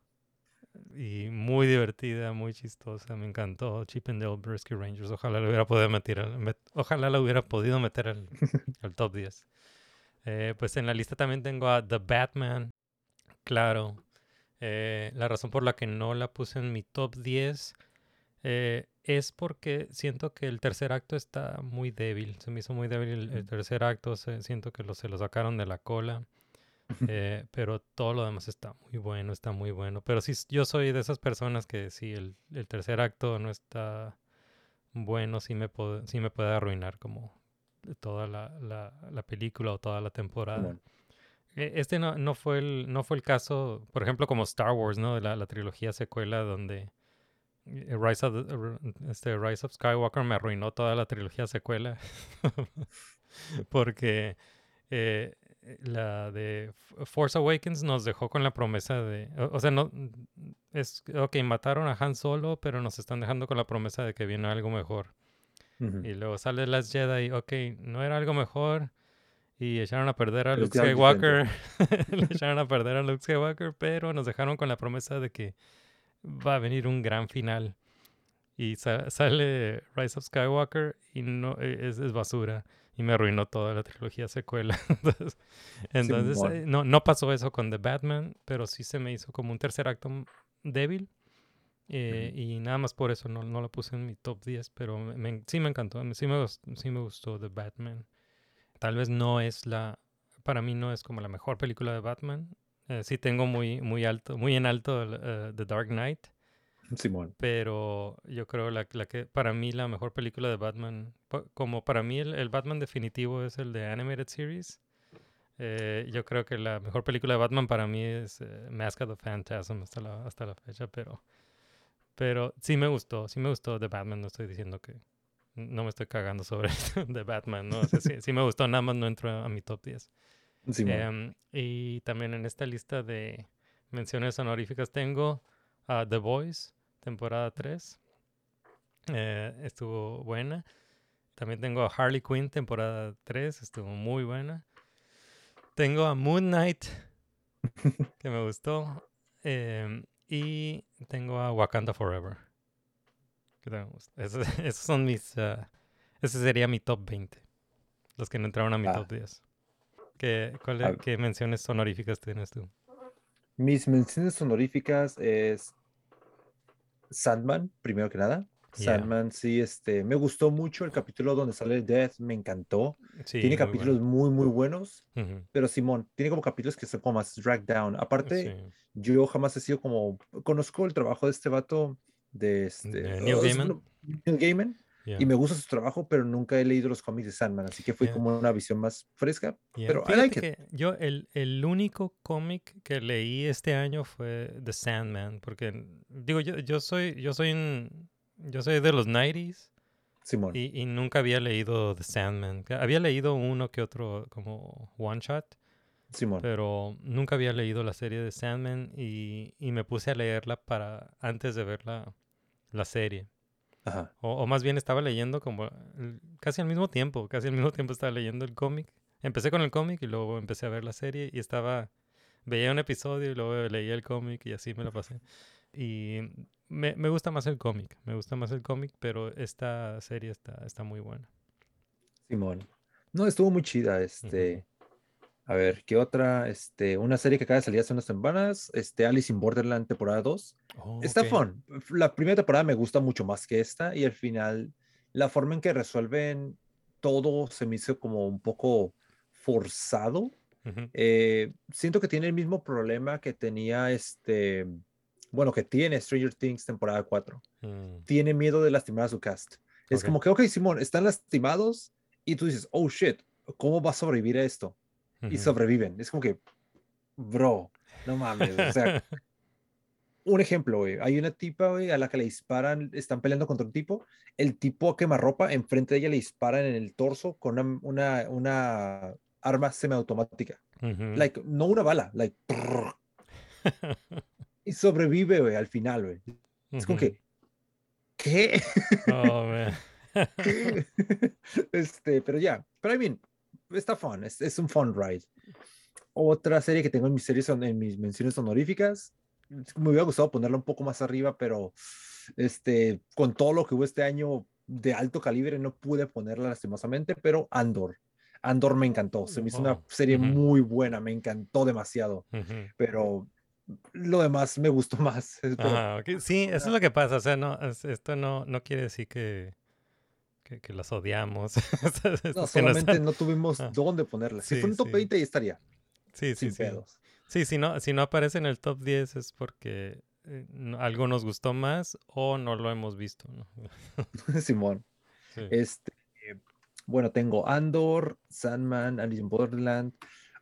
y muy divertida, muy chistosa. Me encantó Chippendale Rescue Rangers. Ojalá lo hubiera podido meter, al- met- ojalá lo hubiera podido meter al, [laughs] al top 10. Eh, pues en la lista también tengo a The Batman. Claro. Eh, la razón por la que no la puse en mi top 10 eh, es porque siento que el tercer acto está muy débil. Se me hizo muy débil el, el tercer acto. se- siento que lo, se lo sacaron de la cola. Eh, pero todo lo demás está muy bueno, está muy bueno. Pero sí, yo soy de esas personas que si el, el tercer acto no está bueno, sí me, puede, sí me puede arruinar como toda la, la- la película o toda la temporada. E- este no, no fue el no fue el caso, por ejemplo, como Star Wars, ¿no? La, la trilogía secuela donde Rise of, este, Rise of Skywalker me arruinó toda la trilogía secuela. [laughs] Porque eh, la de Force Awakens nos dejó con la promesa de. O, o sea, no. Es. Ok, mataron a Han Solo, pero nos están dejando con la promesa de que viene algo mejor. Y luego sale Last Jedi, ok, no era algo mejor. Y echaron a perder a Luke Skywalker. [laughs] Le echaron a perder a Luke Skywalker, pero nos dejaron con la promesa de que va a venir un gran final. Y sa- sale Rise of Skywalker y no e- es, es basura. Y me arruinó toda la trilogía secuela. [laughs] entonces, entonces, eh, no, no pasó eso con The Batman, pero sí se me hizo como un tercer acto débil. eh, Y nada más por eso no, no lo puse en mi top 10, pero me- me- sí me encantó, sí me, sí me gustó The Batman. Tal vez no es la, para mí no es como la mejor película de Batman. Eh, sí tengo muy, muy alto, muy en alto eh, The Dark Knight, Simón. pero yo creo la, la que para mí la mejor película de Batman, como para mí el, el Batman definitivo es el de Animated Series. eh, yo creo que la mejor película de Batman para mí es eh, Mask of the Phantasm hasta la, hasta la fecha, pero, pero sí me gustó, sí me gustó The Batman, no estoy diciendo que no me estoy cagando sobre [laughs] The Batman, ¿no? O sea, sí, sí me gustó, nada más no entró a mi top 10. Em, y también en esta lista de menciones honoríficas tengo a The Boys, temporada 3. Eh, estuvo buena. También tengo a Harley Quinn, temporada 3. Estuvo muy buena. Tengo a Moon Knight, [laughs] que me gustó. Em, y tengo a Wakanda Forever. Que también me gustó. Esos, [laughs] esos son mis... ah, ese sería mi top 20. Los que no entraron a mi Ah. top 10. ¿Qué, cuál, A- ¿Qué menciones honoríficas tienes tú? Mis menciones honoríficas es Sandman, primero que nada. Yeah. Sandman, sí, este, me gustó mucho el capítulo donde sale Death, me encantó. Sí, tiene muy capítulos muy, muy buenos, pero Simón, tiene como capítulos que son como más drag down. Aparte, sí. yo jamás he sido como, conozco el trabajo de este vato, de este... Neil Gaiman. Neil Gaiman, Yeah. y me gusta su trabajo, pero nunca he leído los cómics de Sandman, así que fue Yeah. como una visión más fresca, Yeah, pero I fíjate like it. que yo el, el único cómic que leí este año fue The Sandman, porque digo yo yo soy yo soy un- yo soy de los 90s Simón. y, y nunca había leído The Sandman. Había leído uno que otro como one shot, Simón. pero nunca había leído la serie de Sandman y, y me puse a leerla para antes de ver la, la serie. Ajá. O, o más bien estaba leyendo como casi al mismo tiempo, casi al mismo tiempo estaba leyendo el cómic. Empecé con el cómic y luego empecé a ver la serie y estaba, veía un episodio y luego leía el cómic y así me lo pasé. Y me, me gusta más el cómic, me gusta más el cómic, pero esta serie está, está muy buena. Simón. No, estuvo muy chida, este. A ver, ¿qué otra? Este, una serie que acaba de salir hace unas semanas, este, Alice in Borderland, temporada 2. Oh, Está ok. fun. La primera temporada me gusta mucho más que esta y al final la forma en que resuelven todo se me hizo como un poco forzado. Ujú. Eh, siento que tiene el mismo problema que tenía este, bueno, que tiene Stranger Things temporada 4. Mm, Tiene miedo de lastimar a su cast. Es Ok. como que, ok, Simón, están lastimados y tú dices, oh shit, ¿cómo va a sobrevivir a esto? Y ujú. sobreviven. Es como que, bro, no mames. O sea, [laughs] un ejemplo, güey. Hay una tipa, güey, a la que le disparan, están peleando contra un tipo. El tipo a quemarropa, enfrente de ella le disparan en el torso con una, una, una arma semiautomática. Like, no una bala, like. [laughs] y sobrevive, güey, al final, güey. Es como que, ¿qué? Oh, man. [laughs] Este, pero ya, pero I mean, está fun, es, es un fun ride. Otra serie que tengo en mis series, en mis menciones honoríficas, me hubiera gustado ponerla un poco más arriba, pero este, con todo lo que hubo este año de alto calibre, no pude ponerla lastimosamente, pero Andor. Andor me encantó, se me hizo una Oh, serie ujú. muy buena, me encantó demasiado, Ujú. pero lo demás me gustó [laughs] más. pero- Ajá, ok, Sí, eso es lo que pasa. O sea, no, es- esto no, no quiere decir que, que, que las odiamos. [laughs] No, solamente no tuvimos Ah. dónde ponerla. Si fuera un top sí. 20 ahí estaría, Sí, sí, sin sí. pedos. Sí, si no, si no aparece en el top 10 es porque eh, no- algo nos gustó más o no lo hemos visto. ¿no? [laughs] Simón. Sí. Este, bueno, tengo Andor, Sandman, Alice in Borderland.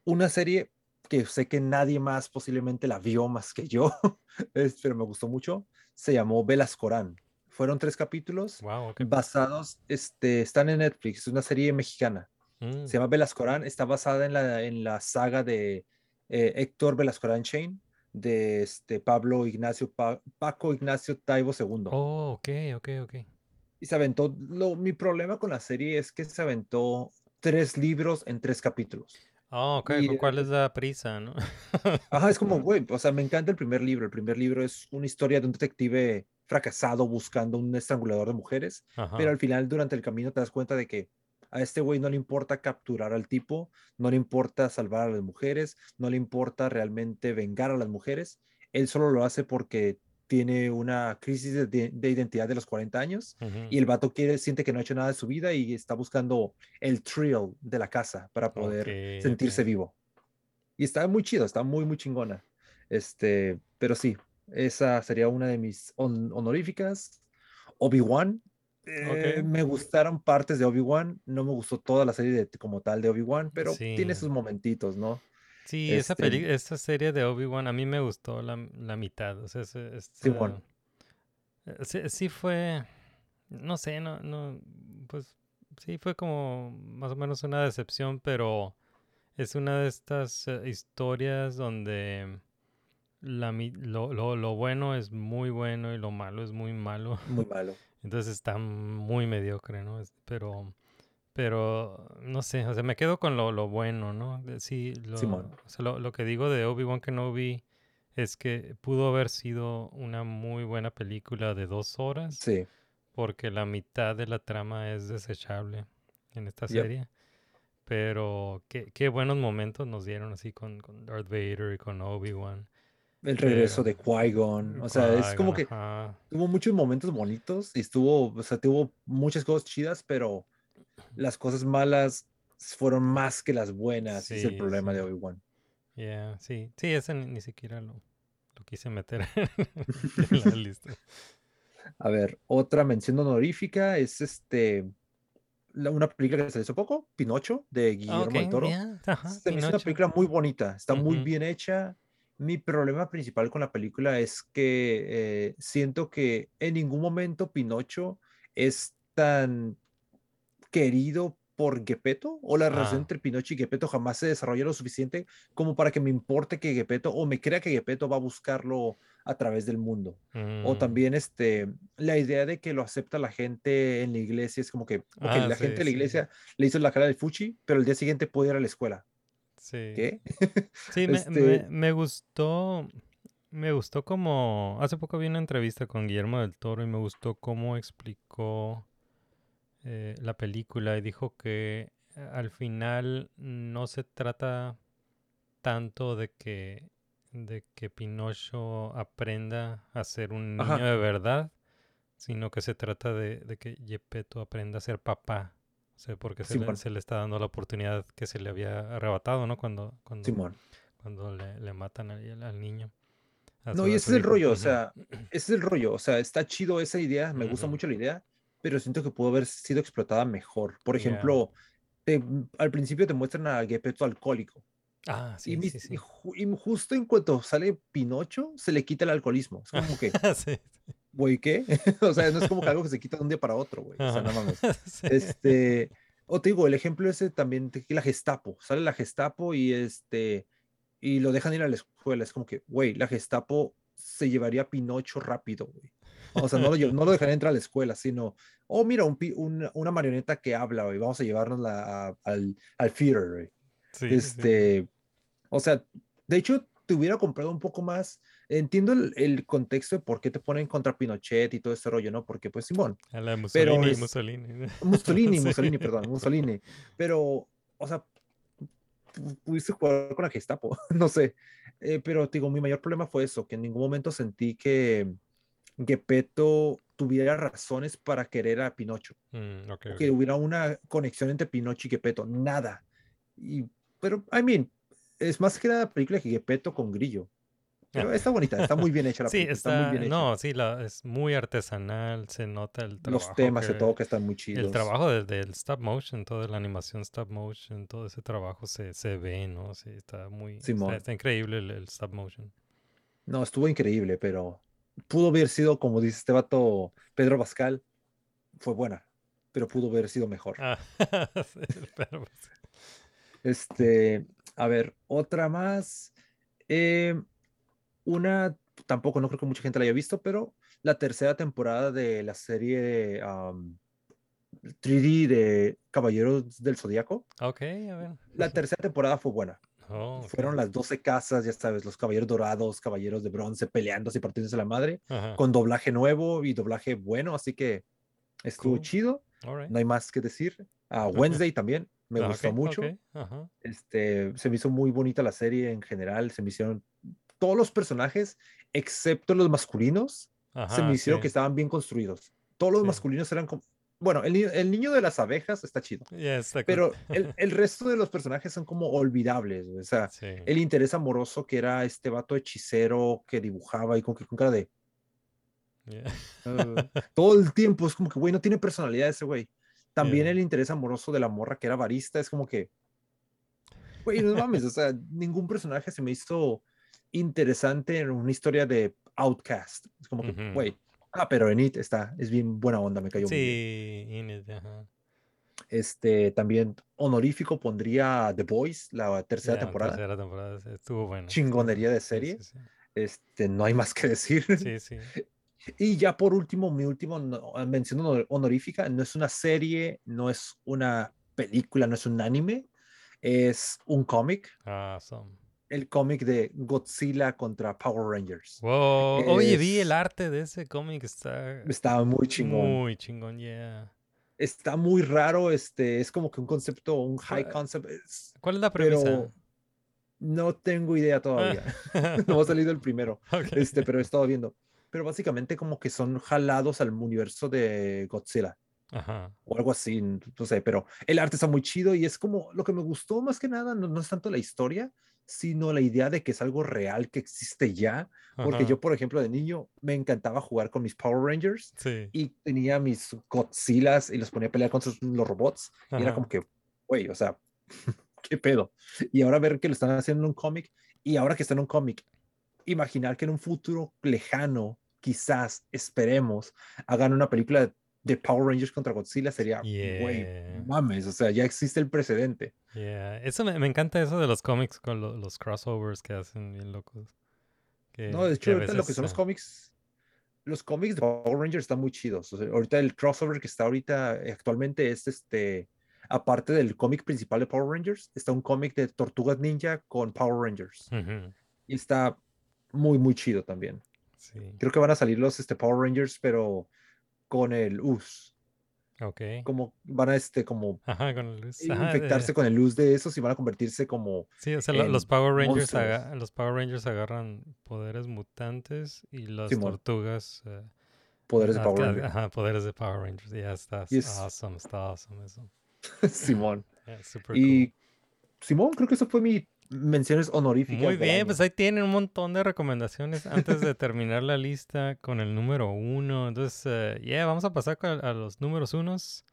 Una serie que sé que nadie más posiblemente la vio más que yo, [laughs] es- pero me gustó mucho. Se llamó Velas Corán. Fueron tres capítulos Wow, ok. basados, este, están en Netflix, es una serie mexicana. Mm, Se llama Velascorán, está basada en la, en la saga de eh, Héctor Velascorán Chain, de este, Pablo Ignacio, Pa- Paco Ignacio Taibo II. Oh, ok, ok, ok. Y se aventó, lo, mi problema con la serie es que se aventó tres libros en tres capítulos. Oh, ok. Y, ¿cu- ¿Cuál es la prisa, no? Ajá, es como, [laughs] güey, o sea, me encanta el primer libro. El primer libro es una historia de un detective fracasado buscando un estrangulador de mujeres, Ajá. pero al final, durante el camino, te das cuenta de que a este güey no le importa capturar al tipo, no le importa salvar a las mujeres, no le importa realmente vengar a las mujeres. Él solo lo hace porque tiene una crisis de, de- de identidad de los 40 años y el vato quiere, siente que no ha hecho nada de su vida y está buscando el thrill de la casa para poder sentirse vivo. Y está muy chido, está muy, muy chingona. Este, pero sí, esa sería una de mis hon- honoríficas. Obi-Wan. eh, me gustaron partes de Obi-Wan, no me gustó toda la serie de, como tal de Obi-Wan, pero tiene sus momentitos, ¿no? Sí, esa Este- peli, esta serie de Obi-Wan a mí me gustó la, la mitad. O sea, es- es- Simón. sí, sí fue, no sé, no, no, pues sí fue como más o menos una decepción, pero es una de estas eh, historias donde la, lo, lo, lo bueno es muy bueno y lo malo es muy malo. [laughs] Muy malo. Entonces está muy mediocre, ¿no? Pero, pero, no sé, o sea, me quedo con lo, lo bueno, ¿no? Sí, lo, Simón. o sea, lo, lo que digo de Obi-Wan Kenobi es que pudo haber sido una muy buena película de dos horas, Sí, porque la mitad de la trama es desechable en esta Yep. serie. Pero qué, qué buenos momentos nos dieron así con, con Darth Vader y con Obi-Wan. El regreso de Qui-Gon. O sea, es como que ajá. tuvo muchos momentos bonitos y estuvo, o sea, tuvo muchas cosas chidas, pero las cosas malas fueron más que las buenas. y es el Sí, problema sí. de Obi-Wan. Yeah, sí, sí, ese ni, ni siquiera lo, lo quise meter [laughs] en la [laughs] lista. A ver, otra mención honorífica es este la- una película que se hizo poco, Pinocho, de Guillermo del Ok, Toro. yeah, Se me hizo una película muy bonita, está muy bien hecha. Mi problema principal con la película es que eh, siento que en ningún momento Pinocho es tan querido por Gepetto o la relación Ah. entre Pinocho y Gepetto jamás se desarrolla lo suficiente como para que me importe que Gepetto o me crea que Gepetto va a buscarlo a través del mundo. O Mm, también este, la idea de que lo acepta la gente en la iglesia es como que, Ah, la sí, gente de la sí. iglesia le hizo la cara de Fuchi, pero el día siguiente puede ir a la escuela. Sí. ¿Qué? Sí, [laughs] me, Este- me- me gustó, me gustó como, hace poco vi una entrevista con Guillermo del Toro y me gustó cómo explicó eh, la película y dijo que eh, al final no se trata tanto de que, de que Pinocho aprenda a ser un Ajá. niño de verdad, sino que se trata de, de que Gepetto aprenda a ser papá. O sea, porque se, le, se le está dando la oportunidad que se le había arrebatado, ¿no? Cuando, cuando, Simón. cuando le, le matan al, al niño. No, y ese es el rollo, o Ujú. sea, ese es el rollo, o sea, está chido esa idea, me gusta Ujú. mucho la idea, pero siento que pudo haber sido explotada mejor. Por ejemplo, te- al principio te muestran a Gepetto alcohólico. Ah, y, sí, mis- sí, y sí. ju- y justo en cuanto sale Pinocho, se le quita el alcoholismo. Es como que, [laughs] sí. Güey, ¿qué? [laughs] o sea, no es como que algo que se quita de un día para otro, güey. O sea, no mames. [laughs] Sí. Este, o te digo, el ejemplo ese también la Gestapo, sale la Gestapo y este, y lo dejan ir a la escuela. Es como que, güey, la Gestapo se llevaría a Pinocho rápido, güey. O sea, no lo, no lo dejaría entrar a la escuela, sino, oh, mira, un, un- una marioneta que habla, güey, vamos a llevárnosla a- al, al theater, güey. Sí, sí, sí. Este, o sea, de hecho, te hubiera comprado un poco más. Entiendo el, el contexto de por qué te ponen contra Pinochet y todo ese rollo, ¿no? Porque, pues, Simón, A la de pero Mussolini, es- Mussolini. Mussolini, [laughs] Sí. Mussolini, perdón, Mussolini. Pero, o sea, pu- pudiste jugar con la Gestapo, [laughs] no sé. Eh, pero, te digo, mi mayor problema fue eso, que en ningún momento sentí que Gepetto tuviera razones para querer a Pinocho. Mm, ok, o ok. que hubiera una conexión entre Pinocho y Gepetto, nada. Y, pero, I mean, es más que nada película que Gepetto con Grillo. Pero está bonita, está muy bien hecha la [laughs] Sí, película, está, está, muy bien hecha. no, sí, la, es muy artesanal, se nota el trabajo. Los temas que- todo que están muy chidos. El trabajo de- del stop motion, toda la animación stop motion, todo ese trabajo se, se ve, ¿no? Sí, está muy, está, increíble el, el stop motion. No, estuvo increíble, pero pudo haber sido, como dice este vato Pedro Pascal, fue buena, pero pudo haber sido mejor. Ah, [laughs] sí, pues, Este, a ver, otra más. Eh, una, tampoco, no creo que mucha gente la haya visto, pero la tercera temporada de la serie um, 3D de Caballeros del Zodíaco. ok, a ver. La tercera temporada fue buena. Oh. Fueron las 12 casas, ya sabes, los caballeros dorados, caballeros de bronce peleándose y partiéndose la madre, Ajá, con doblaje nuevo y doblaje bueno, así que estuvo Cool. chido, right. no hay más que decir. Ah, Wednesday también, me Ah, gustó mucho. Este, se me hizo muy bonita la serie en general, se me hicieron todos los personajes, excepto los masculinos, se Ajá, me hicieron sí. que estaban bien construidos. Todos los Sí. masculinos eran como, bueno, el, el niño de las abejas está chido, Ya está cool. pero [laughs] el, el resto de los personajes son como olvidables, o sea, Sí. el interés amoroso que era este vato hechicero que dibujaba y con, con cara de Yeah. [laughs] "Ah", todo el tiempo es como que güey no tiene personalidad ese güey también Yeah. el interés amoroso de la morra que era barista es como que güey no mames o sea ningún personaje se me hizo interesante en una historia de Outcast es como que güey ah pero en It está es bien buena onda me cayó. Sí, Inid, ajá. este también honorífico pondría The Boys la tercera temporada tercera temporada, estuvo buena. chingonería de Sí, serie sí, este no hay más que decir Sí, [laughs] sí. Y ya por último, mi último no- mención honor- honorífica, no es una serie, no es una película, no es un anime, es un cómic, Awesome. El cómic de Godzilla contra Power Rangers. Wow. Oye, vi el Es- arte de ese cómic, está Está muy chingón. muy chingón, yeah. Está muy raro, este, es como que un concepto, un high ¿Cuál- concept, es- ¿Cuál es la premisa? pero no tengo idea todavía. [laughs] no ha salido el primero, [laughs] Ok. este, pero he estado viendo. Pero básicamente como que son jalados al universo de Godzilla. Ajá. o algo así, no sé, pero el arte está muy chido y es como lo que me gustó más que nada, no, no es tanto la historia, sino la idea de que es algo real que existe ya, porque ajá, yo, por ejemplo, de niño me encantaba jugar con mis Power Rangers Sí. y tenía mis Godzillas y los ponía a pelear contra los robots y era como que, güey, o sea, [laughs] qué pedo. Y ahora ver que lo están haciendo en un cómic y ahora que está en un cómic, imaginar que en un futuro lejano, quizás, esperemos, hagan una película de, Power Rangers contra Godzilla sería, güey, Yeah. mames, o sea, ya existe el precedente. Yeah. Eso me, me encanta eso de los cómics con lo- los crossovers que hacen bien locos. Que, No, de que hecho, a ahorita lo que son los cómics, los cómics de Power Rangers están muy chidos. O sea, ahorita el crossover que está ahorita eh, actualmente es este, aparte del cómic principal de Power Rangers, está un cómic de Tortugas Ninja con Power Rangers. ujú, Y está muy, muy chido también. Sí. Creo que van a salir los este, Power Rangers, pero con el US. Ok. Como van a este, como Ajá, con el luz. Ajá, infectarse de- con el luz de esos y van a convertirse como Sí, o sea, lo- los Power Rangers aga- los Power Rangers agarran poderes mutantes y las Simón. tortugas eh, poderes de ad- Power Rangers. Ajá, poderes de Power Rangers. Ya está Y es- awesome, está awesome eso. [laughs] Simón. [laughs] Yeah, super Y cool. Simón, creo que eso fue mi menciones honoríficas. Muy bien, pues ahí tienen un montón de recomendaciones antes de terminar la lista con el número uno. Entonces, eh, yeah, vamos a pasar con- a los números unos.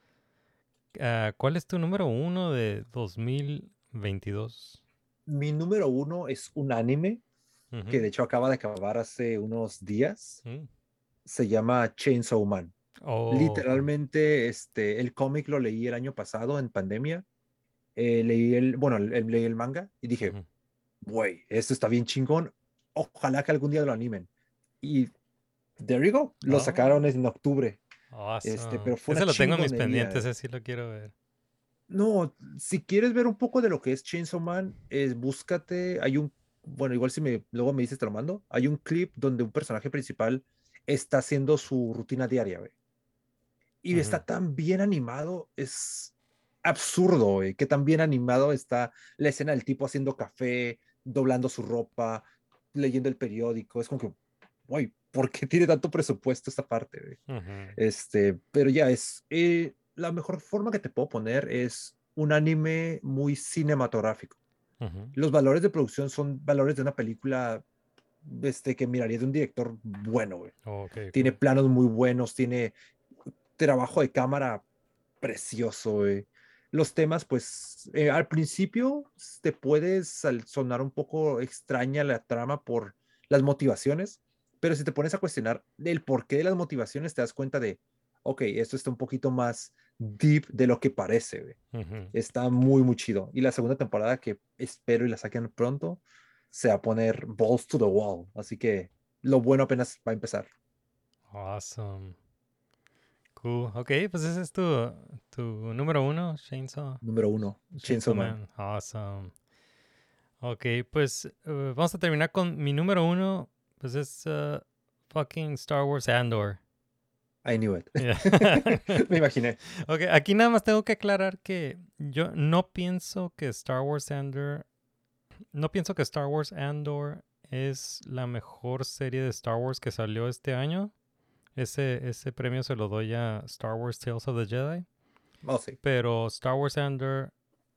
Ah, ¿Cuál es tu número uno de 2022? Mi número uno es un anime Ujú. que de hecho acaba de acabar hace unos días. Mm. Se llama Chainsaw Man. Oh, Literalmente, este, el cómic lo leí el año pasado en pandemia. Eh, leí el, bueno, el- leí el manga y dije, güey, esto está bien chingón. Ojalá que algún día lo animen. Y there you go. Lo Oh. sacaron en octubre. Awesome. este, pero fue Ese lo tengo en mis pendientes, ese sí lo quiero ver. No, si quieres ver un poco de lo que es Chainsaw Man, es búscate, hay un, bueno, igual si me, luego me dices te lo mando, hay un clip donde un personaje principal está haciendo su rutina diaria, güey. Y está Ujú. tan bien animado, es absurdo, güey, que tan bien animado está la escena del tipo haciendo café, doblando su ropa, leyendo el periódico, es como que, güey, ¿por qué tiene tanto presupuesto esta parte. Este, pero ya es, eh, la mejor forma que te puedo poner es un anime muy cinematográfico. Los valores de producción son valores de una película este, que miraría de un director bueno, güey. Ok, Tiene cool. planos muy buenos, tiene trabajo de cámara precioso, güey. Los temas, pues, eh, al principio te puede sonar un poco extraña la trama por las motivaciones, pero si te pones a cuestionar el porqué de las motivaciones, te das cuenta de, ok, esto está un poquito más deep de lo que parece. Está muy, muy chido. Y la segunda temporada que espero y la saquen pronto, se va a poner balls to the wall. Así que lo bueno apenas va a empezar. Awesome. Cool. Ok, pues ese es tu, tu número uno, Chainsaw. Número uno, Chainsaw Man. Man. Awesome. Ok, pues eh, vamos a terminar con mi número uno. Pues es uh, fucking Star Wars Andor. I knew it. Yeah. [laughs] Me imaginé. [laughs] ok, aquí nada más tengo que aclarar que yo no pienso que Star Wars Andor. No pienso que Star Wars Andor es la mejor serie de Star Wars que salió este año. Ese, ese premio se lo doy a Star Wars Tales of the Jedi. Oh, sí. Pero Star Wars Andor,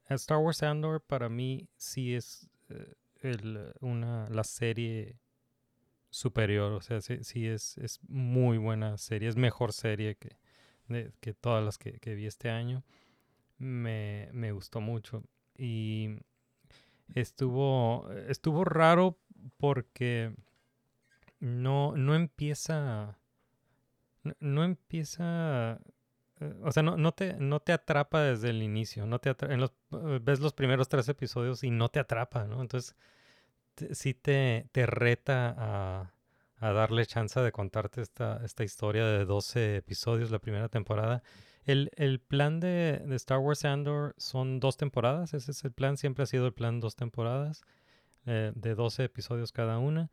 eh, Star Wars Andor para mí sí es eh, el, una, la serie superior. O sea, sí, sí es, es muy buena serie. Es mejor serie que, de- que todas las que, que vi este año. Me, me gustó mucho. Y estuvo, estuvo raro porque no, no empieza... No, empieza... eh, O sea, no, no, te, no te atrapa desde el inicio. No te en los, eh, ves los primeros tres episodios y no te atrapa, ¿no? Entonces, sí te, te reta a, a darle chance de contarte esta, esta historia de 12 episodios la primera temporada. El, el plan de, de Star Wars Andor son dos temporadas. Ese es el plan. Siempre ha sido el plan dos temporadas eh, de 12 episodios cada una.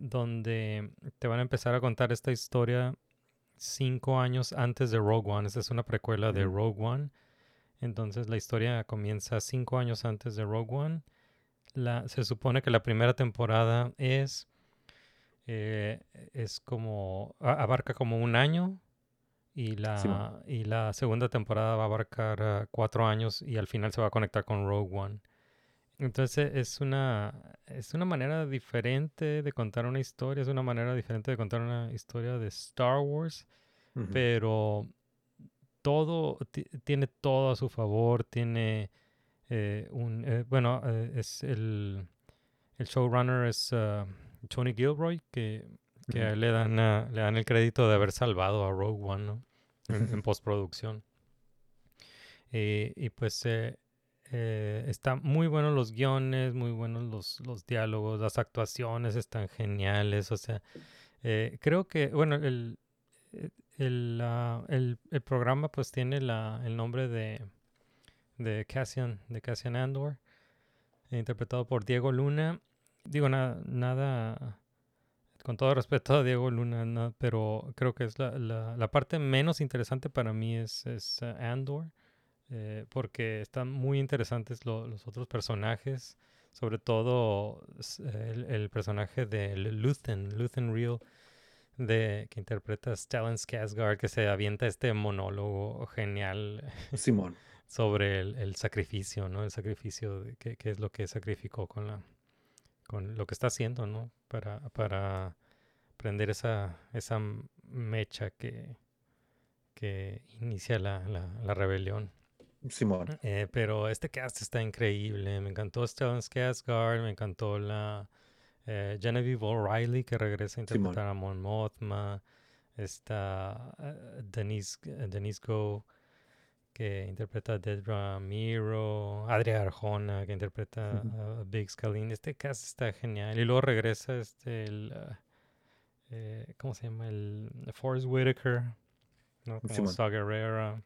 donde te van a empezar a contar esta historia cinco años antes de Rogue One. Esta es una precuela de. Rogue One. Entonces la historia comienza cinco años antes de Rogue One. La, se supone que la primera temporada es, eh, es como, a- abarca como un año y la, y la segunda temporada va a abarcar ah, cuatro años y al final se va a conectar con Rogue One. Entonces es una, es una manera diferente de contar una historia, es una manera diferente de contar una historia de Star Wars pero todo ti- tiene todo a su favor, tiene eh, un eh, bueno eh, es el el showrunner es ah, Tony Gilroy que, que le dan le dan el crédito de haber salvado a Rogue One ¿no? en, en [laughs] postproducción. Eh, y pues eh, eh, están muy buenos los guiones, muy buenos los, los diálogos, las actuaciones están geniales, o sea, eh, creo que, bueno, el, eh, el, ah, el, el programa pues tiene la, el nombre de, de Cassian, de Cassian Andor, interpretado por Diego Luna. Digo, na- nada, con todo respeto a Diego Luna, na- pero creo que es la, la, la parte menos interesante para mí es, es ah, Andor, eh, porque están muy interesantes lo- los otros personajes, sobre todo el, el personaje de Luthen, Luthen Real, de, que interpreta a Stellan Skarsgård, que se avienta este monólogo genial [laughs] Simón. sobre el, el sacrificio, ¿no? El sacrificio, de qué, qué es lo que sacrificó con la con lo que está haciendo, ¿no? Para, para prender esa, esa mecha que, que inicia la, la, la rebelión. Simón. Eh, pero este cast está increíble. Me encantó Stellan Skarsgård, me encantó la eh, Genevieve O'Reilly que regresa a Simón. interpretar a Mon Mothma. Está eh, Denise, Denise Go que interpreta a Dedra Miro. Adria Arjona que interpreta a Big Scalene. Este cast está genial. Y luego regresa este el ah, eh, ¿cómo se llama? El Forrest Whitaker. ¿no? Como. Saw.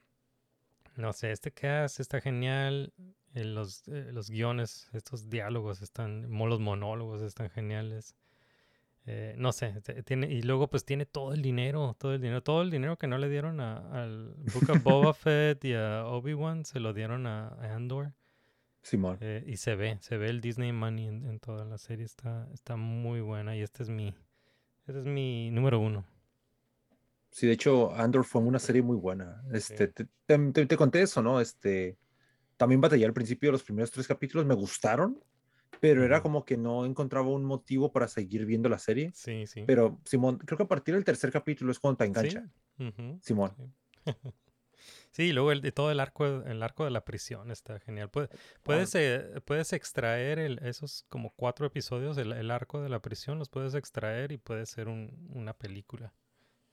No sé, este cast está genial. eh, los, eh, los guiones, estos diálogos están, los monólogos están geniales. Eh, no sé, tiene, y luego pues tiene todo el dinero, todo el dinero, todo el dinero que no le dieron a- al Book of Boba Fett y a Obi-Wan, se lo dieron a, a Andor. Simón. eh, y se ve, se ve el Disney Money en, en toda la serie, está, está muy buena y este es mi, este es mi número uno. Sí, de hecho, Andor fue una serie muy buena. Este, te, te- te- te conté eso, ¿no? Este, también batallé al principio los primeros tres capítulos, me gustaron, pero era como que no encontraba un motivo para seguir viendo la serie. Sí, sí. Pero, Simón, creo que a partir del tercer capítulo es cuando te engancha. Sí. Simón. Sí, [laughs] y luego el, de todo el arco, el arco de la prisión está genial. Puede- puedes, eh, puedes extraer el- esos como cuatro episodios, el, el arco de la prisión, los puedes extraer y puede ser un- una película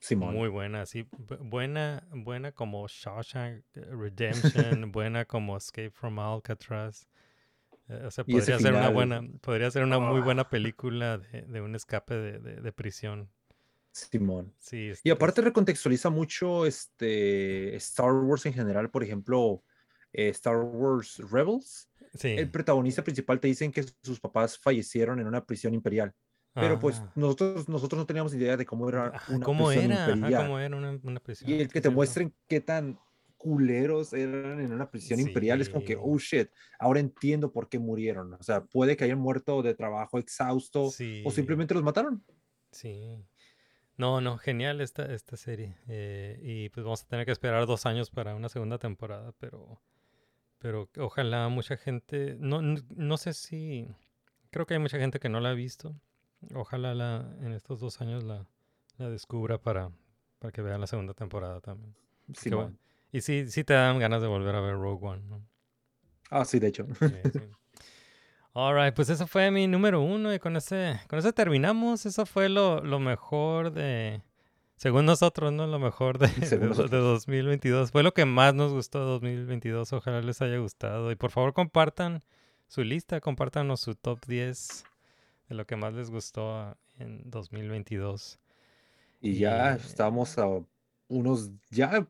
Simón. muy buena, bu- buena, buena como Shawshank eh, Redemption, [laughs] buena como Escape from Alcatraz. Eh, o sea, podría ser una buena, podría ser una muy Ah. buena película de, de un escape de, de- de prisión. Simón. Sí, Y aparte recontextualiza mucho este Star Wars en general, por ejemplo, eh, Star Wars Rebels. sí. El protagonista principal te dicen que sus papás fallecieron en una prisión imperial, pero pues Ah. nosotros, nosotros no teníamos idea de cómo era una ¿Cómo prisión era? Ajá, imperial. ¿Cómo era una, una prisión? Y el que te muestren qué tan culeros eran en una prisión imperial es como que, oh shit, ahora entiendo por qué murieron. O sea, puede que hayan muerto de trabajo exhausto Sí, o simplemente los mataron. sí. No, no, genial esta, esta serie. eh, y pues vamos a tener que esperar dos años para una segunda temporada, pero, pero ojalá mucha gente, no, no sé si, creo que hay mucha gente que no la ha visto. Ojalá la, en estos dos años la, la descubra para, para que vean la segunda temporada también. Qué bueno. Y sí, sí te dan ganas de volver a ver Rogue One, ¿no? Ah, sí, de hecho. Sí, sí. Alright, pues eso fue mi número uno y con ese, con eso terminamos. Eso fue lo, lo mejor de, según nosotros, ¿no? Lo mejor de, [laughs] de- de nosotros. 2022. Fue lo que más nos gustó de 2022. Ojalá les haya gustado. Y por favor compartan su lista, compártanos su top 10 de lo que más les gustó en 2022. Y ya Y- estamos a unos, ya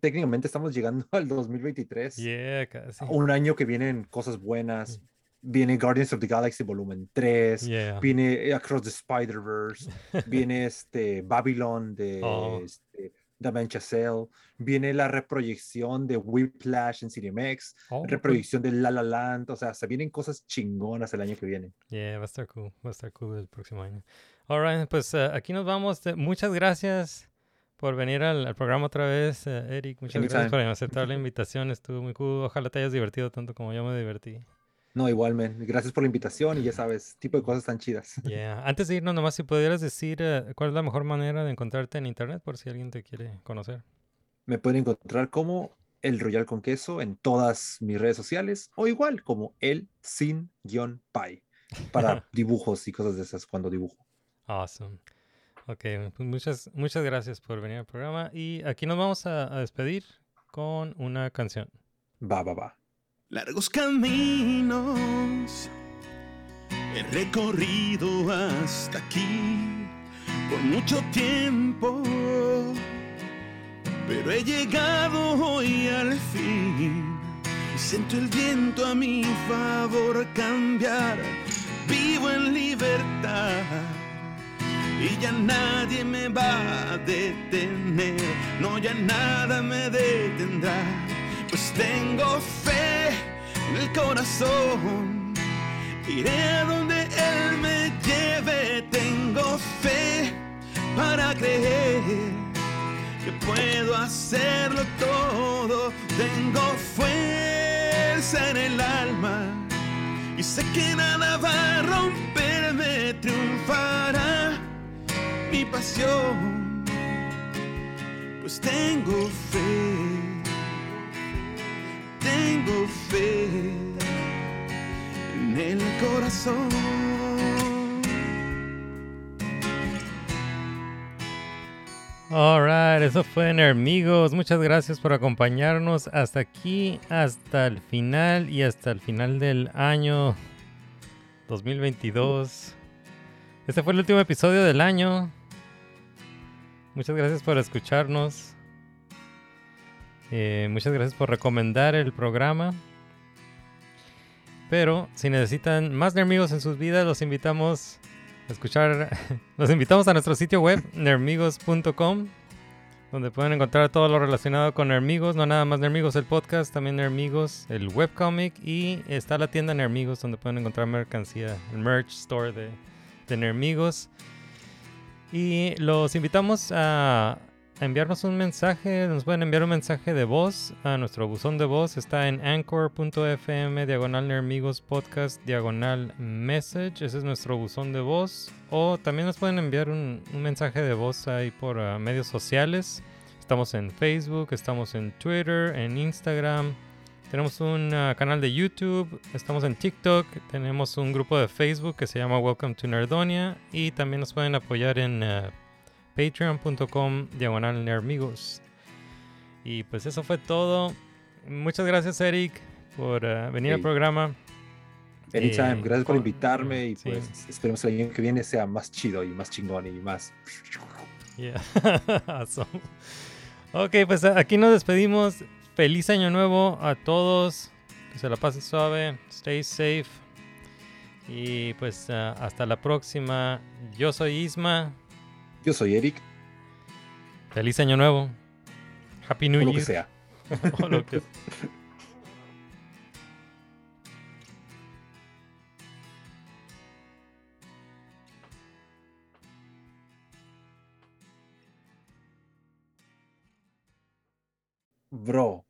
técnicamente estamos llegando [laughs] al 2023. Yeah, casi. Un año que vienen cosas buenas. Viene Guardians of the Galaxy Volumen 3. Yeah. Viene Across the Spider-Verse. [laughs] viene este Babylon de Oh. este, Damien Chazelle. Viene la reproyección de Whiplash en Cinemex. Oh, reproyección de La La Land. O sea, se vienen cosas chingonas el año que viene. Yeah, va a estar cool. Va a estar cool el próximo año. Alright, pues eh, aquí nos vamos. Eh, Muchas gracias por venir al, al programa otra vez, eh, Eric. Muchas gracias por aceptar la [laughs] invitación. Estuvo muy cool. Ojalá te hayas divertido tanto como yo me divertí. No, igualmente. Gracias por la invitación y ya sabes, tipo de cosas tan chidas. [laughs] Yeah. Antes de irnos, nomás si pudieras decir eh, cuál es la mejor manera de encontrarte en internet por si alguien te quiere conocer. Me pueden encontrar como el Royal con Queso en todas mis redes sociales o igual como el sin guion pie para [laughs] dibujos y cosas de esas cuando dibujo. Awesome. Ok, pues muchas, muchas gracias por venir al programa. Y aquí nos vamos a, a despedir con una canción. Va, va, va. Largos caminos. He recorrido hasta aquí por mucho tiempo, pero he llegado hoy al fin. Y siento el viento a mi favor cambiar. Vivo en libertad y ya nadie me va a detener, no ya nada me detendrá, pues tengo fe en el corazón, iré a donde Él me lleve, tengo fe para creer que puedo hacerlo todo, tengo fuerza en el alma y sé que nada va a romperme, triunfará mi pasión, pues tengo fe, tengo fe en el corazón. Alright, eso fue Nermigos. Muchas gracias por acompañarnos hasta aquí, hasta el final y hasta el final del año 2022. Este fue el último episodio del año. Muchas gracias por escucharnos. Eh, muchas gracias por recomendar el programa. Pero si necesitan más Nermigos en sus vidas, los invitamos a escuchar. [laughs] Los invitamos a nuestro sitio web, [laughs] nermigos.com, donde pueden encontrar todo lo relacionado con Nermigos. No nada más Nermigos el podcast, también Nermigos el webcomic. Y está la tienda Nermigos, donde pueden encontrar mercancía, el merch store de, de Nermigos. Y los invitamos a enviarnos un mensaje, nos pueden enviar un mensaje de voz a nuestro buzón de voz. Está en anchor.fm, diagonal Nermigos Podcast, diagonal message. Ese es nuestro buzón de voz. O también nos pueden enviar un, mensaje de voz ahí por ah, medios sociales. Estamos en Facebook, estamos en Twitter, en Instagram. Tenemos un ah, canal de YouTube, estamos en TikTok, tenemos un grupo de Facebook que se llama Welcome to Nerdonia y también nos pueden apoyar en ah, patreon.com diagonal nermigos. Y pues eso fue todo. Muchas gracias Eric por ah, venir al programa. Anytime, Eh, gracias por invitarme y sí. pues esperemos que el año que viene sea más chido y más chingón y más. Yeah. [laughs] Awesome. Ok, pues aquí nos despedimos. Feliz año nuevo a todos. Que se la pasen suave. Stay safe. Y pues ah, hasta la próxima. Yo soy Isma. Yo soy Eric, Feliz año nuevo. Happy New o lo Year. que sea. [laughs] O lo que- Bro,